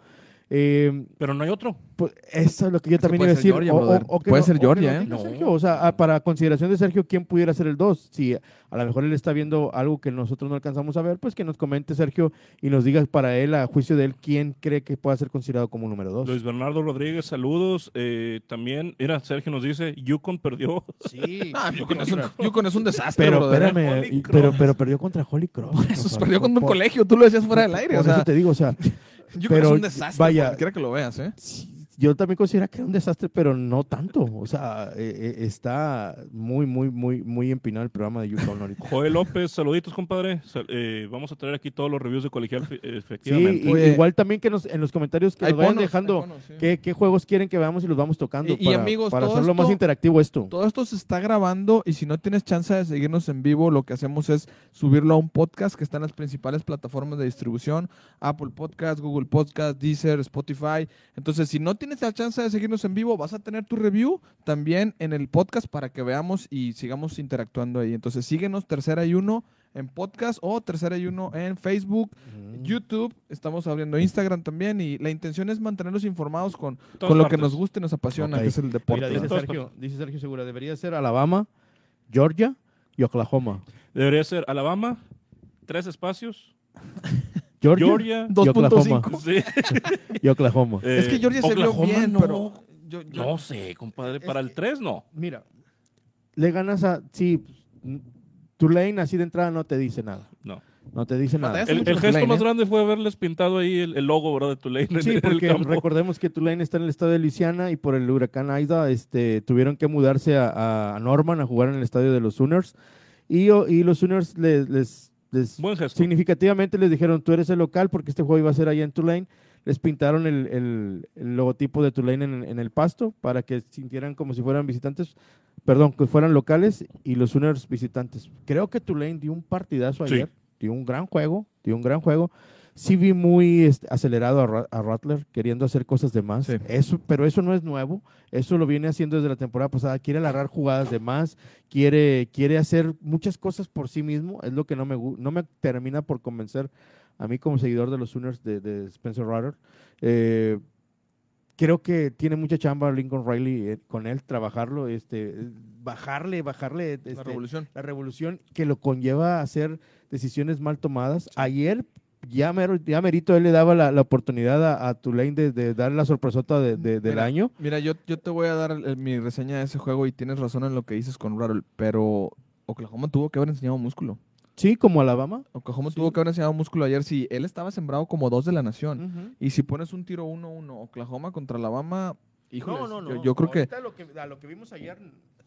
Speaker 2: Eh,
Speaker 3: Pero no hay otro.
Speaker 2: pues eso es lo que yo
Speaker 1: Es que
Speaker 2: también
Speaker 1: puede
Speaker 2: iba a decir.
Speaker 1: Georgia,
Speaker 2: que
Speaker 1: Puede
Speaker 2: no-
Speaker 1: ser
Speaker 2: o que
Speaker 1: Georgia, ¿eh?
Speaker 3: No.
Speaker 2: Sergio. O sea, para consideración de Sergio, ¿quién pudiera ser el 2? Si a lo mejor él está viendo algo que nosotros no alcanzamos a ver, pues que nos comente Sergio y nos diga para él, a juicio de él, quién cree que pueda ser considerado como número 2.
Speaker 3: Luis Bernardo Rodríguez, saludos. Eh, también, mira, Sergio nos dice, Yukon perdió.
Speaker 2: Sí. [laughs]
Speaker 1: Ah, Yukon es un, Yukon es un desastre,
Speaker 2: Pero
Speaker 1: brother.
Speaker 2: espérame, y- pero, pero perdió contra Holy Cross.
Speaker 1: Eso perdió con un
Speaker 2: por-
Speaker 1: colegio, tú lo decías fuera del aire.
Speaker 2: Por
Speaker 1: o sea,
Speaker 2: eso te digo, o sea, [laughs]
Speaker 1: Yukon
Speaker 2: pero,
Speaker 1: es un desastre.
Speaker 2: vaya,
Speaker 1: que lo veas, ¿eh?
Speaker 2: Sí, yo también considero que era un desastre, pero no tanto. O sea, eh, eh, está muy, muy, muy, muy empinado el programa de Yukon ahorita.
Speaker 3: Joel López, saluditos, compadre. Sal- eh, vamos a traer aquí todos los reviews de colegial, fe-
Speaker 2: Sí,
Speaker 3: efectivamente.
Speaker 2: y-
Speaker 1: Oye.
Speaker 2: igual también que nos, en los comentarios que nos vayan
Speaker 1: bonos,
Speaker 2: dejando
Speaker 1: bonos, sí.
Speaker 2: qué, qué juegos quieren que veamos y los vamos tocando
Speaker 1: Y- amigos,
Speaker 2: para hacerlo más interactivo esto.
Speaker 1: Todo esto se está grabando y si no tienes chance de seguirnos en vivo, lo que hacemos es subirlo a un podcast que está en las principales plataformas de distribución, Apple Podcast, Google Podcast, Deezer, Spotify. Entonces, si no tienes la chance de seguirnos en vivo, vas a tener tu review también en el podcast para que veamos y sigamos interactuando ahí. Entonces, síguenos Tercera y Uno en podcast o Tercera y Uno en Facebook,
Speaker 2: Ujú.
Speaker 1: YouTube, estamos abriendo Instagram también y la intención es mantenerlos informados con, con lo que nos gusta y nos apasiona,
Speaker 2: Ok.
Speaker 1: que es el deporte.
Speaker 2: Mira, dice Sergio, dice Sergio Segura, debería ser Alabama, Georgia y Oklahoma.
Speaker 3: Debería ser Alabama, tres espacios, [laughs]
Speaker 2: Georgia,
Speaker 3: Georgia,
Speaker 2: y Oklahoma.
Speaker 1: 2.5.
Speaker 3: sí. [laughs]
Speaker 2: Y Oklahoma.
Speaker 1: Es que
Speaker 3: Eh,
Speaker 1: Georgia se vio
Speaker 3: Oklahoma
Speaker 1: bien,
Speaker 3: no,
Speaker 1: pero yo- yo-
Speaker 3: No sé, compadre, para el
Speaker 2: que-
Speaker 3: 3 no.
Speaker 2: Mira, le ganas a... Sí, Tulane así de entrada no te dice nada.
Speaker 3: No.
Speaker 2: No te dice nada.
Speaker 3: El, gesto
Speaker 1: Tulane,
Speaker 3: más
Speaker 1: ¿eh?
Speaker 3: grande fue haberles pintado ahí el, el logo, ¿verdad? De Tulane en,
Speaker 2: Sí,
Speaker 3: en el
Speaker 2: porque
Speaker 3: campo.
Speaker 2: recordemos que Tulane está en el estado de Luisiana y por el huracán Aida este, tuvieron que mudarse a, a Norman a jugar en el estadio de los Sooners. Y, y los Sooners les, les, les-
Speaker 3: Buen gesto.
Speaker 2: significativamente les dijeron, tú eres el local porque este juego iba a ser allá en Tulane. Les pintaron el, el- el logotipo de Tulane en, en el pasto para que sintieran como si fueran visitantes, perdón, que fueran locales y los Sooners visitantes. Creo que Tulane dio un partidazo
Speaker 3: Sí.
Speaker 2: ayer, dio un gran juego, dio un gran juego. Sí vi muy este, acelerado a, Ra- a Rattler queriendo hacer cosas de más.
Speaker 1: Sí.
Speaker 2: Eso, pero eso no es nuevo. Eso lo viene haciendo desde la temporada pasada. Quiere alargar jugadas de más. Quiere, quiere hacer muchas cosas por sí mismo. Es lo que no me, no me termina por convencer a mí como seguidor de los Sooners de, de Spencer Rattler. Eh, creo que tiene mucha chamba Lincoln Riley eh, con él, trabajarlo, este, bajarle, bajarle este,
Speaker 1: La revolución.
Speaker 2: la revolución que lo conlleva a hacer decisiones mal tomadas. Ayer ya, mero, ya merito él le daba la, la oportunidad a, a Tulane de, de darle la sorpresota de- de- del
Speaker 1: Mira,
Speaker 2: año.
Speaker 1: Mira, yo, yo te voy a dar el- mi reseña de ese juego y tienes razón en lo que dices con Rattle, pero Oklahoma tuvo que haber enseñado músculo.
Speaker 2: Sí, como Alabama.
Speaker 1: Oklahoma
Speaker 2: Sí.
Speaker 1: tuvo que haber enseñado músculo ayer. Si él estaba sembrado como dos de la nación. Y si pones un tiro 1-1, Oklahoma contra Alabama, híjole,
Speaker 2: No, no, no.
Speaker 1: yo, yo creo que,
Speaker 2: Ahorita lo que, a lo que vimos ayer.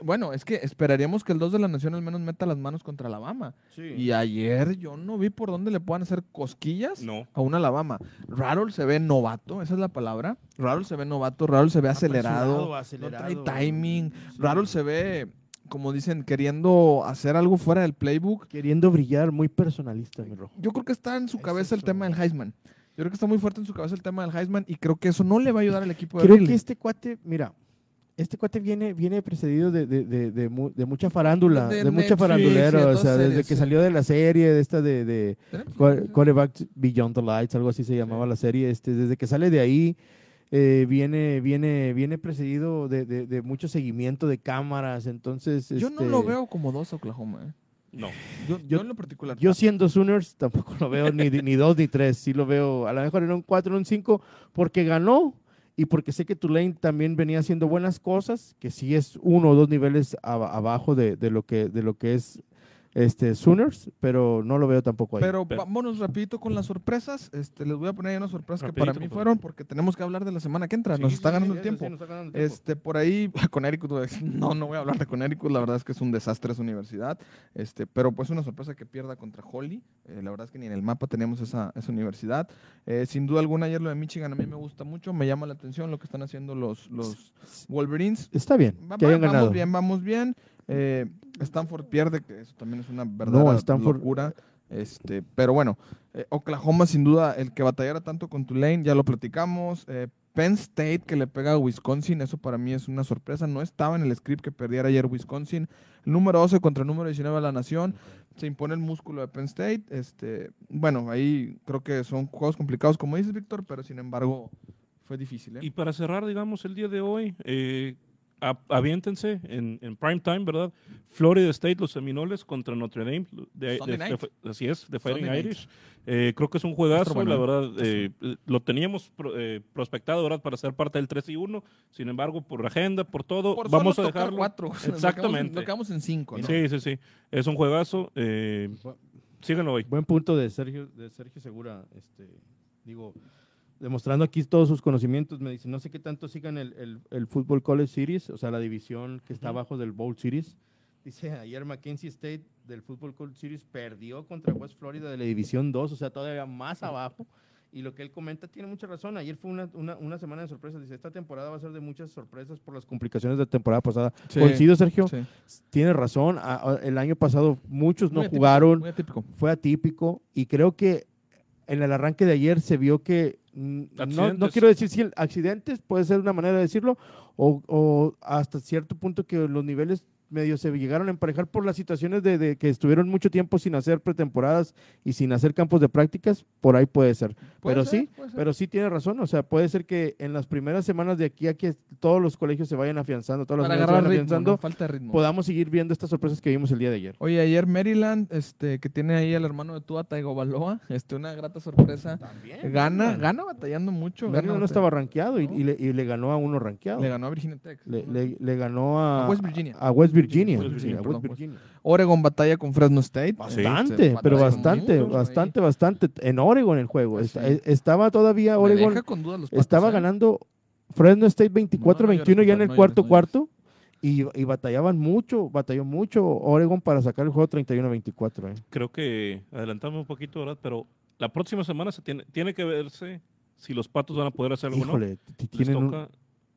Speaker 1: Bueno, es que esperaríamos que el 2 de la nación al menos meta las manos contra Alabama.
Speaker 2: Sí.
Speaker 1: Y ayer yo no vi por dónde le puedan hacer cosquillas
Speaker 3: No.
Speaker 1: a un Alabama. Rattle se ve novato, esa es la palabra. Rattle se ve novato, Rattle se ve acelerado,
Speaker 2: acelerado.
Speaker 1: no trae timing.
Speaker 2: Sí.
Speaker 1: Rattle se ve, como dicen, queriendo hacer algo fuera del playbook.
Speaker 2: Queriendo brillar, muy personalista, mi rojo.
Speaker 1: Yo creo que está en su
Speaker 2: Es
Speaker 1: cabeza el tema del Heisman. Yo creo que está muy fuerte en su cabeza el tema del Heisman y creo que eso no le va a ayudar al equipo de
Speaker 2: Creo
Speaker 1: Riley.
Speaker 2: que este cuate, mira, este cuate viene, viene precedido de, de, de, de mu- de mucha farándula,
Speaker 1: De
Speaker 2: de, mucha
Speaker 1: de
Speaker 2: o sea, desde que
Speaker 1: sí.
Speaker 2: salió de la serie, de esta de, Quarterback Beyond the Lights, algo así se llamaba la serie, este, desde que sale de ahí, eh, viene, viene, viene precedido de, de, de mucho seguimiento de cámaras, entonces...
Speaker 1: Yo no
Speaker 2: este,
Speaker 1: lo veo como dos Oklahoma. ¿eh?
Speaker 3: No.
Speaker 1: Yo,
Speaker 2: Yo-
Speaker 1: yo en lo particular.
Speaker 2: Yo siendo Sooners tampoco lo veo ni, ni dos ni tres, sí lo veo a lo mejor en un cuatro, en un cinco, porque ganó y porque sé que Tulane también venía haciendo buenas cosas, que sí es uno o dos niveles aba- abajo de, de lo que, de lo que es este Sooners, pero no lo veo tampoco ahí.
Speaker 1: Pero,
Speaker 3: Pero-
Speaker 1: vámonos rapidito con las sorpresas. Este, les voy a poner ahí unas sorpresas que para mí
Speaker 3: por
Speaker 1: fueron porque tenemos que hablar de la semana que entra.
Speaker 2: Sí,
Speaker 1: nos
Speaker 2: sí,
Speaker 1: está
Speaker 2: sí,
Speaker 1: ganando
Speaker 2: sí,
Speaker 1: el tiempo.
Speaker 2: nos está ganando el tiempo.
Speaker 1: Este, por ahí, [laughs] a decir, no, no voy a hablar de Connecticut, la verdad es que es un desastre esa universidad, este, pero pues una sorpresa que pierda contra Holly, eh, la verdad es que ni en el mapa teníamos esa, esa universidad, Eh, sin duda alguna ayer lo de Michigan a mí me gusta mucho, me llama la atención lo que están haciendo los, los Wolverines,
Speaker 2: Está bien,
Speaker 1: Va-
Speaker 2: que
Speaker 1: va-
Speaker 2: hayan
Speaker 1: vamos
Speaker 2: ganado.
Speaker 1: bien, vamos bien, Eh, Stanford pierde, que eso también es una verdadera
Speaker 2: No, Stanford-
Speaker 1: locura, este, pero bueno, eh, Oklahoma sin duda el que batallara tanto con Tulane, ya lo platicamos. Eh, Penn State que le pega a Wisconsin, eso para mí es una sorpresa. No estaba en el script que perdiera ayer Wisconsin. El número 12 contra el número 19 de la nación. Se impone el músculo de Penn State. Este, bueno, ahí creo que son juegos complicados, como dices, Víctor, pero sin embargo fue difícil. ¿eh?
Speaker 3: Y para cerrar, digamos, el día de hoy, eh, a- aviéntense en, en prime time, ¿verdad? Florida State, los Seminoles contra Notre Dame. De, de- de- así es, de Fighting
Speaker 1: Sunday.
Speaker 3: Irish. Eh, creo que es un juegazo,
Speaker 1: bueno,
Speaker 3: la verdad. eh, lo teníamos pro- eh, prospectado, ¿verdad? Para ser parte del 3 y 1. Sin embargo, por agenda, por todo,
Speaker 1: Por
Speaker 3: vamos
Speaker 1: solo
Speaker 3: a
Speaker 1: tocar
Speaker 3: dejarlo.
Speaker 1: cuatro. [laughs] Nos quedamos en-
Speaker 3: Exactamente.
Speaker 1: Nos quedamos en cinco, ¿no?
Speaker 3: Sí, sí, sí. Es un juegazo. Eh, síganlo hoy.
Speaker 2: Buen punto de Sergio, de Sergio Segura, este, digo, demostrando aquí todos sus conocimientos. Me dice, no sé qué tanto sigan el, el, el Fútbol College Series, o sea, la división que está abajo del Bowl Series. Dice, ayer Mackenzie State del Fútbol College Series perdió contra West Florida de la División 2, o sea, todavía más abajo. Y lo que él comenta tiene mucha razón. Ayer fue una, una, una semana de sorpresas. Dice, esta temporada va a ser de muchas sorpresas por las complicaciones de la temporada pasada.
Speaker 1: Sí,
Speaker 2: Coincido, Sergio.
Speaker 1: sí.
Speaker 2: Tiene razón. a- a- el año pasado muchos no
Speaker 1: atípico,
Speaker 2: jugaron
Speaker 1: atípico.
Speaker 2: fue atípico y creo que en el arranque de ayer se vio que no, no quiero decir si el- accidentes puede ser una manera de decirlo o, o hasta cierto punto que los niveles medio se llegaron a emparejar por las situaciones de, de que estuvieron mucho tiempo sin hacer pretemporadas y sin hacer campos de prácticas, por ahí puede ser.
Speaker 1: Puede
Speaker 2: Pero
Speaker 1: ser,
Speaker 2: sí,
Speaker 1: ser.
Speaker 2: Pero sí tiene razón, o sea, puede ser que en las primeras semanas de aquí a que todos los colegios se vayan afianzando, todas las
Speaker 1: Para
Speaker 2: unidades se vayan
Speaker 1: ritmo,
Speaker 2: afianzando,
Speaker 1: ¿no? falta ritmo.
Speaker 2: podamos seguir viendo estas sorpresas que vimos el día de ayer.
Speaker 1: Oye, ayer Maryland, este, que tiene ahí al hermano de Tua, Taigo Baloa, [laughs] este, una grata sorpresa. Gana, gana batallando mucho.
Speaker 2: Maryland
Speaker 1: gana
Speaker 2: no estaba rankeado y, y le, y le ganó a uno rankeado.
Speaker 1: Le ganó a Virginia Tech.
Speaker 2: Le, le- le ganó a,
Speaker 1: A West Virginia.
Speaker 2: a West Virginia.
Speaker 3: West Virginia,
Speaker 2: West.
Speaker 1: Oregon batalla con Fresno State.
Speaker 2: Bastante,
Speaker 1: Este,
Speaker 2: pero bastante, bastante, bastante. En Oregon el juego.
Speaker 1: Pues
Speaker 2: eh, Estaba todavía Oregon,
Speaker 1: Patos,
Speaker 2: estaba
Speaker 1: ¿eh?
Speaker 2: ganando Fresno State
Speaker 1: No, no
Speaker 2: 24-21
Speaker 1: llores,
Speaker 2: ya en
Speaker 1: no
Speaker 2: el cuarto
Speaker 1: no
Speaker 2: cuarto. Y, y batallaban mucho, batalló mucho Oregon para sacar el juego 31-24. eh.
Speaker 3: Creo que adelantamos un poquito, ¿verdad? Pero la próxima semana se tiene, tiene que verse si los patos van a poder hacer algo o no.
Speaker 2: Híjole,
Speaker 3: Les
Speaker 2: tienen un,
Speaker 3: toca,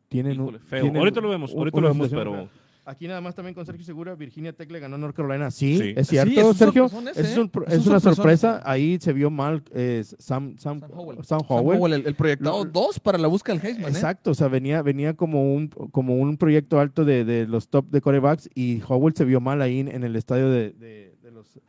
Speaker 2: tienen un-
Speaker 3: híjole, feo.
Speaker 2: tienen
Speaker 3: Ahorita lo vemos, ahorita lo vemos, pero.
Speaker 2: Aquí nada más también con Sergio Segura, Virginia Tech le ganó a North Carolina. Sí,
Speaker 3: Sí.
Speaker 2: es cierto, Sergio.
Speaker 1: sorpresón ese,
Speaker 2: Es,
Speaker 1: ¿eh?
Speaker 2: un
Speaker 1: Es
Speaker 2: es
Speaker 1: un
Speaker 2: una sorpresa. Ahí se vio mal eh, Sam, Sam,
Speaker 1: Sam Howell.
Speaker 2: Sam
Speaker 1: Sam
Speaker 2: Howell.
Speaker 1: Howell, el, el proyectado
Speaker 2: Lo-
Speaker 1: 2 para la búsqueda del Heisman, ¿eh?
Speaker 2: Exacto, o sea, venía, venía como un como un proyecto alto de, de los top de corebacks y Howell se vio mal ahí en, en el estadio de, de- de los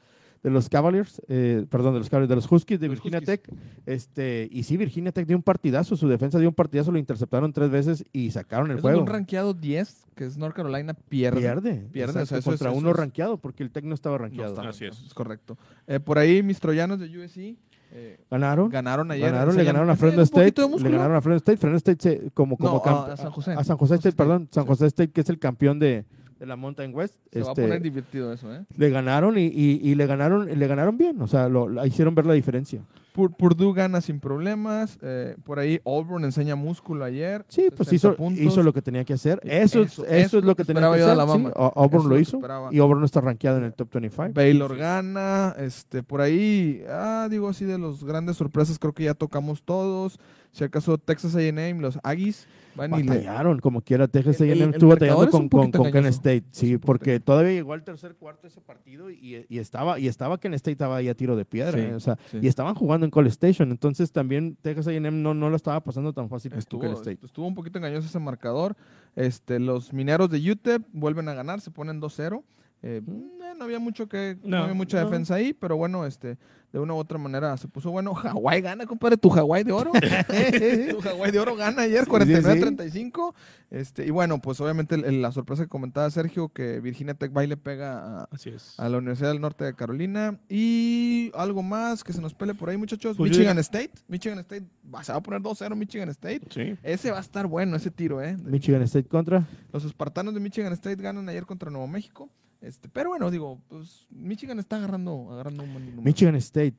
Speaker 2: de los Cavaliers, eh, perdón, de los Cavaliers, de los Huskies de
Speaker 1: Los
Speaker 2: Virginia
Speaker 1: Huskies.
Speaker 2: Tech. Este, y sí, Virginia Tech dio un partidazo, su defensa dio un partidazo, lo interceptaron tres veces y sacaron el
Speaker 1: Es
Speaker 2: juego.
Speaker 1: un rankeado 10, que es North Carolina, pierde.
Speaker 2: Pierde,
Speaker 1: Pierde,
Speaker 2: exacto,
Speaker 1: o sea, eso
Speaker 2: contra
Speaker 1: es- eso
Speaker 2: uno
Speaker 1: es-
Speaker 2: rankeado, porque el Tech no estaba
Speaker 1: No
Speaker 2: rankeado.
Speaker 1: está
Speaker 3: Así
Speaker 1: rankeado,
Speaker 3: es.
Speaker 1: correcto. Eh, por ahí mis troyanos de USC eh,
Speaker 2: Ganaron.
Speaker 1: ganaron ayer.
Speaker 2: Ganaron, le ganaron a Fresno State. Le ganaron a Fresno State. Fresno State se- como, como
Speaker 1: No, a- a San José.
Speaker 2: A San José
Speaker 1: José
Speaker 2: State, perdón. San
Speaker 1: sí.
Speaker 2: José State, que es el campeón de, de la Mountain West.
Speaker 1: Se va a
Speaker 2: este,
Speaker 1: poner divertido eso, ¿eh?
Speaker 2: le ganaron y, y- y le ganaron le ganaron bien. O sea, lo, la hicieron ver la diferencia.
Speaker 1: Pur- Purdue gana sin problemas. eh, por ahí Auburn enseña músculo ayer.
Speaker 2: Sí, pues
Speaker 1: 60
Speaker 2: hizo,
Speaker 1: puntos.
Speaker 2: hizo lo que tenía que hacer. Eso, es-
Speaker 1: Eso-
Speaker 2: eso,
Speaker 1: eso
Speaker 2: es lo que tenía que hacer. Sí, Auburn lo
Speaker 1: lo
Speaker 2: hizo y Auburn no está rankeado en el top 25.
Speaker 1: Baylor gana, este, por ahí, ah, digo así de los grandes sorpresas, creo que ya tocamos todos. Si acaso Texas A&M, los Aggies, van y le...
Speaker 2: Batallaron, como quiera. Texas A&M estuvo batallando con, con, con
Speaker 1: engañoso.
Speaker 2: State. Sí, porque todavía llegó al tercer cuarto ese partido y, y estaba y estaba Kent State estaba ahí a tiro de piedra.
Speaker 1: Sí,
Speaker 2: eh, o sea,
Speaker 1: sí.
Speaker 2: y estaban jugando en College Station. Entonces también Texas A&M no, no lo estaba pasando tan fácil
Speaker 1: Estuvo,
Speaker 2: Kent State.
Speaker 1: estuvo un poquito engañoso ese marcador. Este, los mineros de UTEP vuelven a ganar, se ponen 2-0. Eh, eh, no había mucho que, no,
Speaker 3: No,
Speaker 1: había mucha
Speaker 3: no.
Speaker 1: defensa ahí, pero bueno, este, de una u otra manera se puso bueno. Hawái gana, compadre, tu Hawái de oro. [laughs] [laughs] tu Hawái de oro gana ayer,
Speaker 2: sí,
Speaker 1: 49-35. Este, y bueno, pues obviamente el- el- la sorpresa que comentaba Sergio, que Virginia Tech va y le pega a,
Speaker 3: Así es.
Speaker 1: a la Universidad del Norte de Carolina. Y algo más que se nos pele por ahí, muchachos.
Speaker 3: Pues
Speaker 1: Michigan State. Michigan State va- se va a poner 2-0 Michigan State.
Speaker 3: Sí.
Speaker 1: Ese va a estar bueno, ese tiro, ¿eh?
Speaker 2: Michigan State contra.
Speaker 1: Los espartanos de Michigan State ganan ayer contra Nuevo México. Este, pero bueno, digo, pues Michigan está agarrando, agarrando un buen número.
Speaker 2: Michigan State.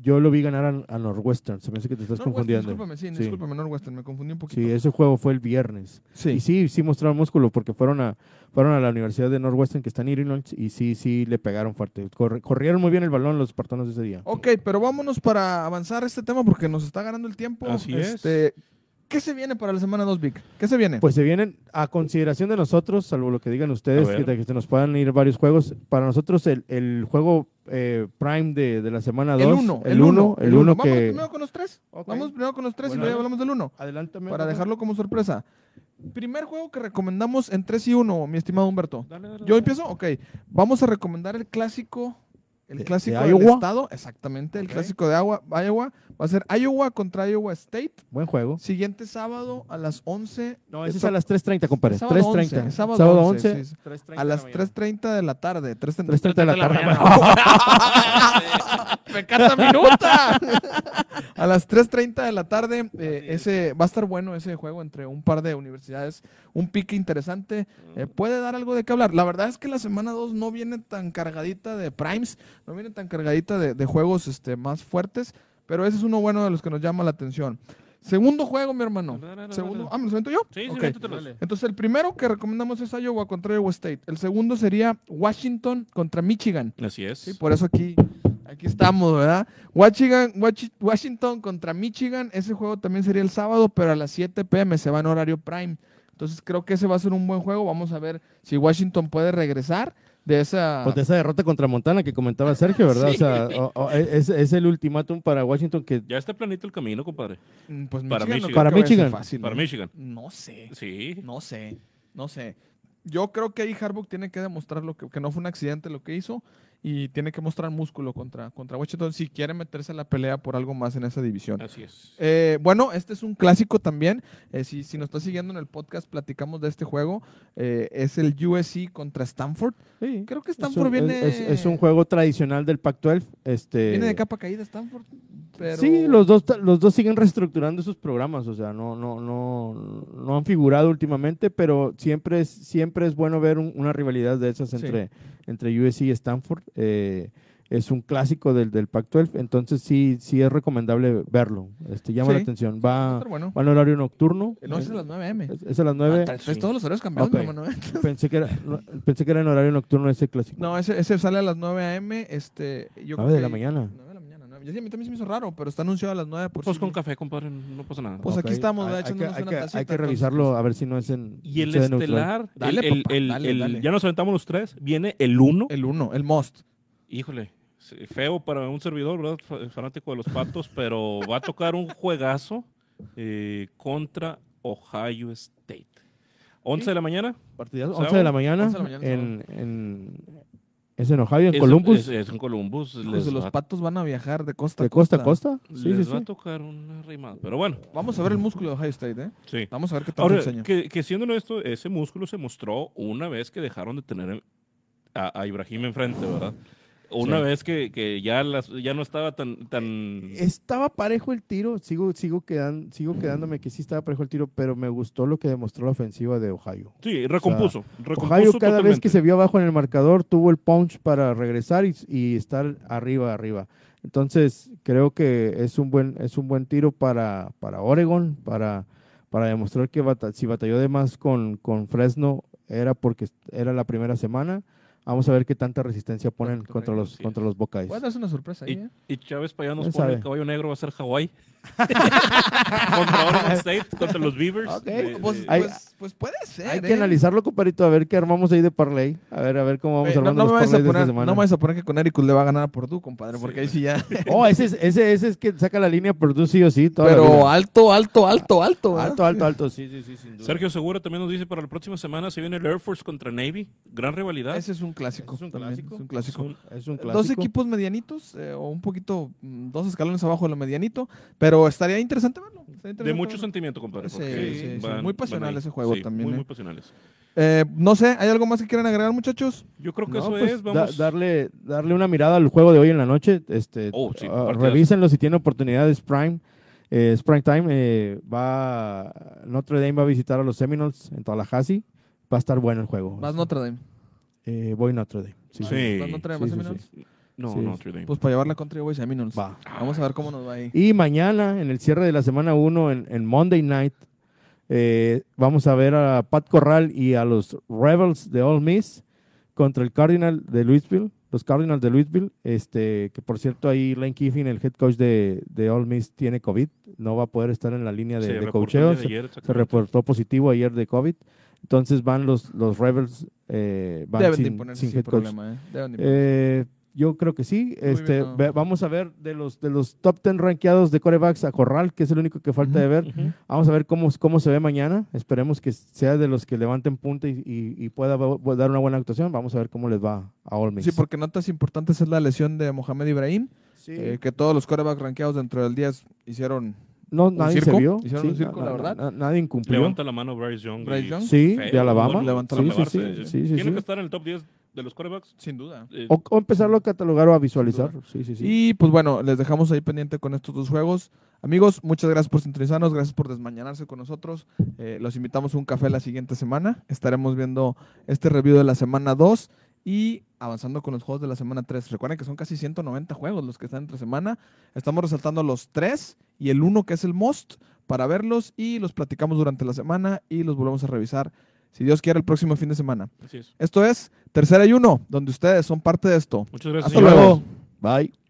Speaker 2: Yo lo vi ganar a, a Northwestern. Se me hace que te estás confundiendo.
Speaker 1: Discúlpame, sí,
Speaker 2: Sí.
Speaker 1: discúlpame, Northwestern, me confundí un poquito.
Speaker 2: Sí, ese juego fue el viernes.
Speaker 1: Sí.
Speaker 2: Y sí, sí mostraron músculo porque fueron a, fueron a la Universidad de Northwestern que está en Illinois y sí, sí le pegaron fuerte. Corre- corrieron muy bien el balón los espartanos ese día.
Speaker 1: Ok, pero vámonos para avanzar este tema porque nos está ganando el tiempo.
Speaker 3: Así es.
Speaker 1: ¿Qué se viene para la semana 2, Vic? ¿Qué se viene?
Speaker 2: Pues se vienen a consideración de nosotros, salvo lo que digan ustedes, que, que se nos puedan ir varios juegos. Para nosotros el, el juego eh, prime de, de la semana 2.
Speaker 1: el 1,
Speaker 2: El 1, el 1
Speaker 1: Vamos
Speaker 2: que...
Speaker 1: primero con los tres.
Speaker 2: Ok.
Speaker 1: Vamos primero con los tres
Speaker 2: Bueno,
Speaker 1: y luego
Speaker 2: dale.
Speaker 1: hablamos del 1.
Speaker 2: Adelántame.
Speaker 1: Para dejarlo como sorpresa. Primer juego que recomendamos en 3 y 1, mi estimado Humberto.
Speaker 3: Dale, dale,
Speaker 1: ¿Yo
Speaker 3: dale.
Speaker 1: empiezo? Ok. Vamos a recomendar el clásico. El
Speaker 2: ¿De-
Speaker 1: clásico
Speaker 2: de
Speaker 1: del
Speaker 2: Iowa?
Speaker 1: estado. Exactamente. El clásico de Iowa, Iowa. Va a ser Iowa contra Iowa State.
Speaker 2: Buen juego.
Speaker 1: Siguiente sábado a las 11.
Speaker 2: No, ese es a las 3.30, compadre.
Speaker 1: Es sábado
Speaker 2: 3.30.
Speaker 1: 11, es sábado
Speaker 2: sábado
Speaker 1: 11,
Speaker 2: 11.
Speaker 1: sí, sí.
Speaker 2: 3:30
Speaker 1: A las
Speaker 2: de la mañana.
Speaker 1: 3.30 de la tarde. 3.30
Speaker 2: 3.30 de la tarde.
Speaker 1: ¡Pecata minuta! A las 3.30 de la tarde, eh, ese va a estar bueno ese juego entre un par de universidades, un pique interesante, eh, puede dar algo de qué hablar. La verdad es que la semana 2 no viene tan cargadita de primes, no viene tan cargadita de, de juegos este, más fuertes, pero ese es uno bueno de los que nos llama la atención. Segundo juego, mi hermano. Segundo, ah, ¿me lo siento yo?
Speaker 3: Sí, sí,
Speaker 1: Ok.
Speaker 3: métetelos.
Speaker 1: Entonces, el primero que recomendamos es Iowa contra Iowa State. El segundo sería Washington contra Michigan.
Speaker 3: Así es.
Speaker 1: Sí, por eso aquí, aquí estamos, ¿verdad? Washington, Washington contra Michigan. Ese juego también sería el sábado, pero a las 7 pm se va en horario prime. Entonces creo que ese va a ser un buen juego. Vamos a ver si Washington puede regresar de esa...
Speaker 2: Pues de esa derrota contra Montana que comentaba Sergio, ¿verdad? [laughs] O sea, o- o- es, es el ultimátum para Washington que
Speaker 3: Ya está planito el camino, compadre.
Speaker 1: Mm, Pues
Speaker 3: para
Speaker 1: Michigan no
Speaker 3: Michigan.
Speaker 1: creo
Speaker 2: Para Michigan.
Speaker 1: fácil,
Speaker 3: Para
Speaker 1: ¿no?
Speaker 3: Michigan.
Speaker 1: No sé.
Speaker 3: Sí.
Speaker 1: No sé, no sé. Yo creo que ahí Harbaugh tiene que demostrar lo que, que no fue un accidente lo que hizo y tiene que mostrar músculo contra, contra Washington si quiere meterse a la pelea por algo más en esa división.
Speaker 3: Así es.
Speaker 1: Eh, bueno, este es un clásico también. Eh, si, si nos está siguiendo en el podcast, platicamos de este juego. Eh, es el USC contra Stanford.
Speaker 2: Sí,
Speaker 1: Creo que
Speaker 2: es
Speaker 1: Stanford
Speaker 2: un,
Speaker 1: viene,
Speaker 2: es, es un juego tradicional del Pac-12. Este,
Speaker 1: viene de capa caída Stanford. Pero...
Speaker 2: Sí, los dos, los dos siguen reestructurando sus programas, o sea, no, no, no, no han figurado últimamente, pero siempre es, siempre es bueno ver un- una rivalidad de esas
Speaker 1: Sí.
Speaker 2: Entre, USC y Stanford. eh, es un clásico del, del Pac-12, entonces sí, sí es recomendable verlo. Este, llama la
Speaker 1: Sí.
Speaker 2: atención.
Speaker 1: Va bueno.
Speaker 2: va en horario nocturno.
Speaker 1: No, es a las 9 m.
Speaker 2: Es, es a las 9.
Speaker 1: Traes todos los horarios cambiados,
Speaker 2: Ok.
Speaker 1: mi hermano, ¿eh? [laughs]
Speaker 2: pensé, que era, no, pensé que era en horario nocturno ese clásico.
Speaker 1: No, ese, ese sale a las 9 a.m. Este, yo
Speaker 2: 9 de la
Speaker 1: que-
Speaker 2: mañana.
Speaker 1: 9 de la mañana. 9. Ya sí, a mí también se me hizo raro, pero está anunciado a las 9 por
Speaker 3: Pues
Speaker 1: si-
Speaker 3: con café, compadre, no pasa nada.
Speaker 1: Pues aquí estamos,
Speaker 2: hay- hay, que, hay
Speaker 1: una
Speaker 2: que-
Speaker 1: tacita,
Speaker 2: hay que revisarlo a ver si no es en
Speaker 3: Y el estelar,
Speaker 1: Dale,
Speaker 3: el,
Speaker 1: papá,
Speaker 3: el-
Speaker 1: dale,
Speaker 3: el-
Speaker 1: dale.
Speaker 3: ya nos aventamos los tres, viene el uno.
Speaker 1: El 1, el most.
Speaker 3: Híjole, sí, feo para un servidor, ¿verdad? Fa- Fanático de los patos, pero va a tocar un juegazo eh, contra Ohio State. 11 de la mañana.
Speaker 2: Partidazo,
Speaker 3: ¿Sábado?
Speaker 2: 11 de la mañana,
Speaker 1: 11 de la mañana,
Speaker 2: en, en, ¿Es en Ohio, en
Speaker 3: Es-
Speaker 2: Columbus?
Speaker 3: Es, es en Columbus.
Speaker 1: Pues
Speaker 3: les
Speaker 1: los
Speaker 3: va-
Speaker 1: patos van a viajar de costa a
Speaker 2: ¿De costa a costa? Sí,
Speaker 3: les
Speaker 2: sí,
Speaker 3: va
Speaker 2: sí.
Speaker 3: a tocar una rimada. Pero bueno,
Speaker 1: Vamos a ver el músculo de Ohio State, ¿eh?
Speaker 3: sí.
Speaker 1: Vamos a ver qué tal
Speaker 3: Ahora,
Speaker 1: enseña.
Speaker 3: que, que siendo honesto, ese músculo se mostró una vez que dejaron de tener a, a Ibrahim enfrente, ¿verdad? Una
Speaker 2: Sí.
Speaker 3: vez que, que ya, las, ya no estaba tan... tan
Speaker 2: Estaba parejo el tiro, sigo, sigo, quedan, sigo quedándome que sí estaba parejo el tiro, pero me gustó lo que demostró la ofensiva de Ohio.
Speaker 3: sí, recompuso. recompuso
Speaker 2: Ohio cada vez que se vio abajo en el marcador tuvo el punch para regresar y, y estar arriba, arriba. Entonces creo que es un buen, es un buen tiro para, para Oregon, para, para demostrar que bata- si batalló de más con, con Fresno era porque era la primera semana. Vamos a ver qué tanta resistencia ponen
Speaker 1: Correcto,
Speaker 2: contra los, contra los Buckeyes.
Speaker 1: Puede darse una sorpresa ahí,
Speaker 3: Y,
Speaker 1: ¿eh?
Speaker 3: y Chávez para allá nos
Speaker 2: ¿Quién
Speaker 3: pone
Speaker 2: sabe?
Speaker 3: el caballo negro va a ser Hawái. [laughs] contra Oregon State, contra los Beavers.
Speaker 2: Ok,
Speaker 3: de-
Speaker 1: Pues,
Speaker 3: de-
Speaker 2: Hay-
Speaker 1: pues, pues puede ser,
Speaker 2: Hay
Speaker 1: ¿eh?
Speaker 2: que analizarlo, compadrito, a ver qué armamos ahí de parlay. A ver, a ver cómo vamos
Speaker 1: Eh, no,
Speaker 2: armando
Speaker 1: no me
Speaker 2: los de esta semana.
Speaker 1: no me vayas a poner que con Ericus le va a ganar a Purdue, compadre,
Speaker 3: Sí,
Speaker 1: porque ahí sí ya. [laughs]
Speaker 2: Oh, ese es, ese, ese es que saca la línea Purdue sí o sí. toda
Speaker 1: Pero alto, alto, alto, alto. ¿verdad?
Speaker 2: alto, alto, alto. Sí, sí, sí, sin duda.
Speaker 3: Sergio Segura también nos dice para la próxima semana se viene el Air Force contra Navy. Gran rivalidad.
Speaker 1: Ese es un clásico.
Speaker 2: ¿Es un clásico?
Speaker 1: Es un clásico.
Speaker 3: Son-
Speaker 2: Es un
Speaker 1: Dos equipos medianitos, eh, o un poquito, mm, dos escalones abajo de lo medianito, pero estaría interesante verlo. estaría
Speaker 3: de mucho
Speaker 1: verlo.
Speaker 3: sentimiento, compadre.
Speaker 1: Sí,
Speaker 3: porque
Speaker 1: sí, sí.
Speaker 3: van-
Speaker 1: Muy pasional ese juego
Speaker 3: Sí,
Speaker 1: también,
Speaker 3: Muy,
Speaker 1: eh.
Speaker 3: muy pasionales.
Speaker 1: Eh, no sé, ¿hay algo más que quieran agregar, muchachos?
Speaker 3: Yo creo que
Speaker 2: No,
Speaker 3: eso
Speaker 2: pues,
Speaker 3: es.
Speaker 2: da-
Speaker 3: Vamos.
Speaker 2: darle, darle una mirada al juego de hoy en la noche. Este,
Speaker 3: Oh, sí,
Speaker 2: ah, revísenlo si tienen oportunidades Prime. Eh, es Prime Time. eh, va, Notre Dame va a visitar a los Seminoles en Tallahassee. Va a estar bueno el juego.
Speaker 1: Más Notre Dame.
Speaker 2: Eh, voy Notre Dame. Sí,
Speaker 3: Sí.
Speaker 1: Notre Dame,
Speaker 2: Sí,
Speaker 1: Seminoles.
Speaker 3: No,
Speaker 2: Sí.
Speaker 3: Notre Dame.
Speaker 1: Pues para llevar la contra Boys Seminoles.
Speaker 2: Va.
Speaker 1: Vamos a ver cómo nos va ahí.
Speaker 2: Y mañana, en el cierre de la semana 1, en, en Monday Night, eh, vamos a ver a Pat Corral y a los Rebels de Ole Miss contra el Cardinal de Louisville. Los Cardinals de Louisville, este, que por cierto ahí Lane Kiffin, el head coach de, de Ole Miss, tiene COVID. No va a poder estar en la línea de,
Speaker 3: Se
Speaker 2: de coacheo.
Speaker 3: de
Speaker 2: Se,
Speaker 3: ayer,
Speaker 2: se reportó positivo ayer de COVID. Entonces van los, los Rebels, eh, van
Speaker 1: Deben de
Speaker 2: sin,
Speaker 1: imponerse
Speaker 2: sin
Speaker 1: sin
Speaker 2: head coach.
Speaker 1: problema, ¿eh? Deben de imponerse.
Speaker 2: Eh, yo creo que sí. Este,
Speaker 1: bien, no.
Speaker 2: ve- vamos a ver de los, de los top 10 rankeados de corebacks a Corral, que es el único que falta de ver. Vamos a ver cómo, cómo se ve mañana. Esperemos que sea de los que levanten punta y, y- y pueda dar una buena actuación. Vamos a ver cómo les va a Miss.
Speaker 1: Sí, porque notas importantes es la lesión de Mohamed Ibrahim,
Speaker 2: Sí.
Speaker 1: eh, que todos los quarterbacks rankeados dentro del 10 hicieron
Speaker 2: no, nadie
Speaker 1: circo?
Speaker 2: se vio.
Speaker 1: ¿Hicieron
Speaker 2: Sí,
Speaker 1: un circo,
Speaker 2: na-
Speaker 1: la verdad?
Speaker 2: na- nadie incumplió.
Speaker 3: Levanta la mano Bryce Young.
Speaker 1: Bryce Young.
Speaker 2: Sí,
Speaker 3: Feo,
Speaker 2: de Alabama.
Speaker 3: bueno,
Speaker 1: Levantó
Speaker 2: Sí,
Speaker 1: la
Speaker 2: sí,
Speaker 1: mano.
Speaker 2: sí, sí, sí,
Speaker 3: Tiene
Speaker 2: sí.
Speaker 3: que estar en el top 10 de los quarterbacks.
Speaker 1: sin duda.
Speaker 3: Eh,
Speaker 2: O, o empezarlo a catalogar o a visualizar. Sí, sí, sí.
Speaker 1: Y pues bueno, les dejamos ahí pendiente con estos dos juegos. Amigos, muchas gracias por sintonizarnos, gracias por desmañanarse con nosotros. Eh, los invitamos a un café la siguiente semana. Estaremos viendo este review de la semana 2 y avanzando con los juegos de la semana 3. Recuerden que son casi 190 juegos los que están entre semana. Estamos resaltando los 3 y el 1 que es el most para verlos y los platicamos durante la semana y los volvemos a revisar, si Dios quiere, el próximo fin de semana.
Speaker 3: así es.
Speaker 1: Esto es Tercera y Uno, donde ustedes son parte de esto.
Speaker 3: Muchas gracias.
Speaker 1: Hasta
Speaker 3: señores.
Speaker 1: luego.
Speaker 2: Bye.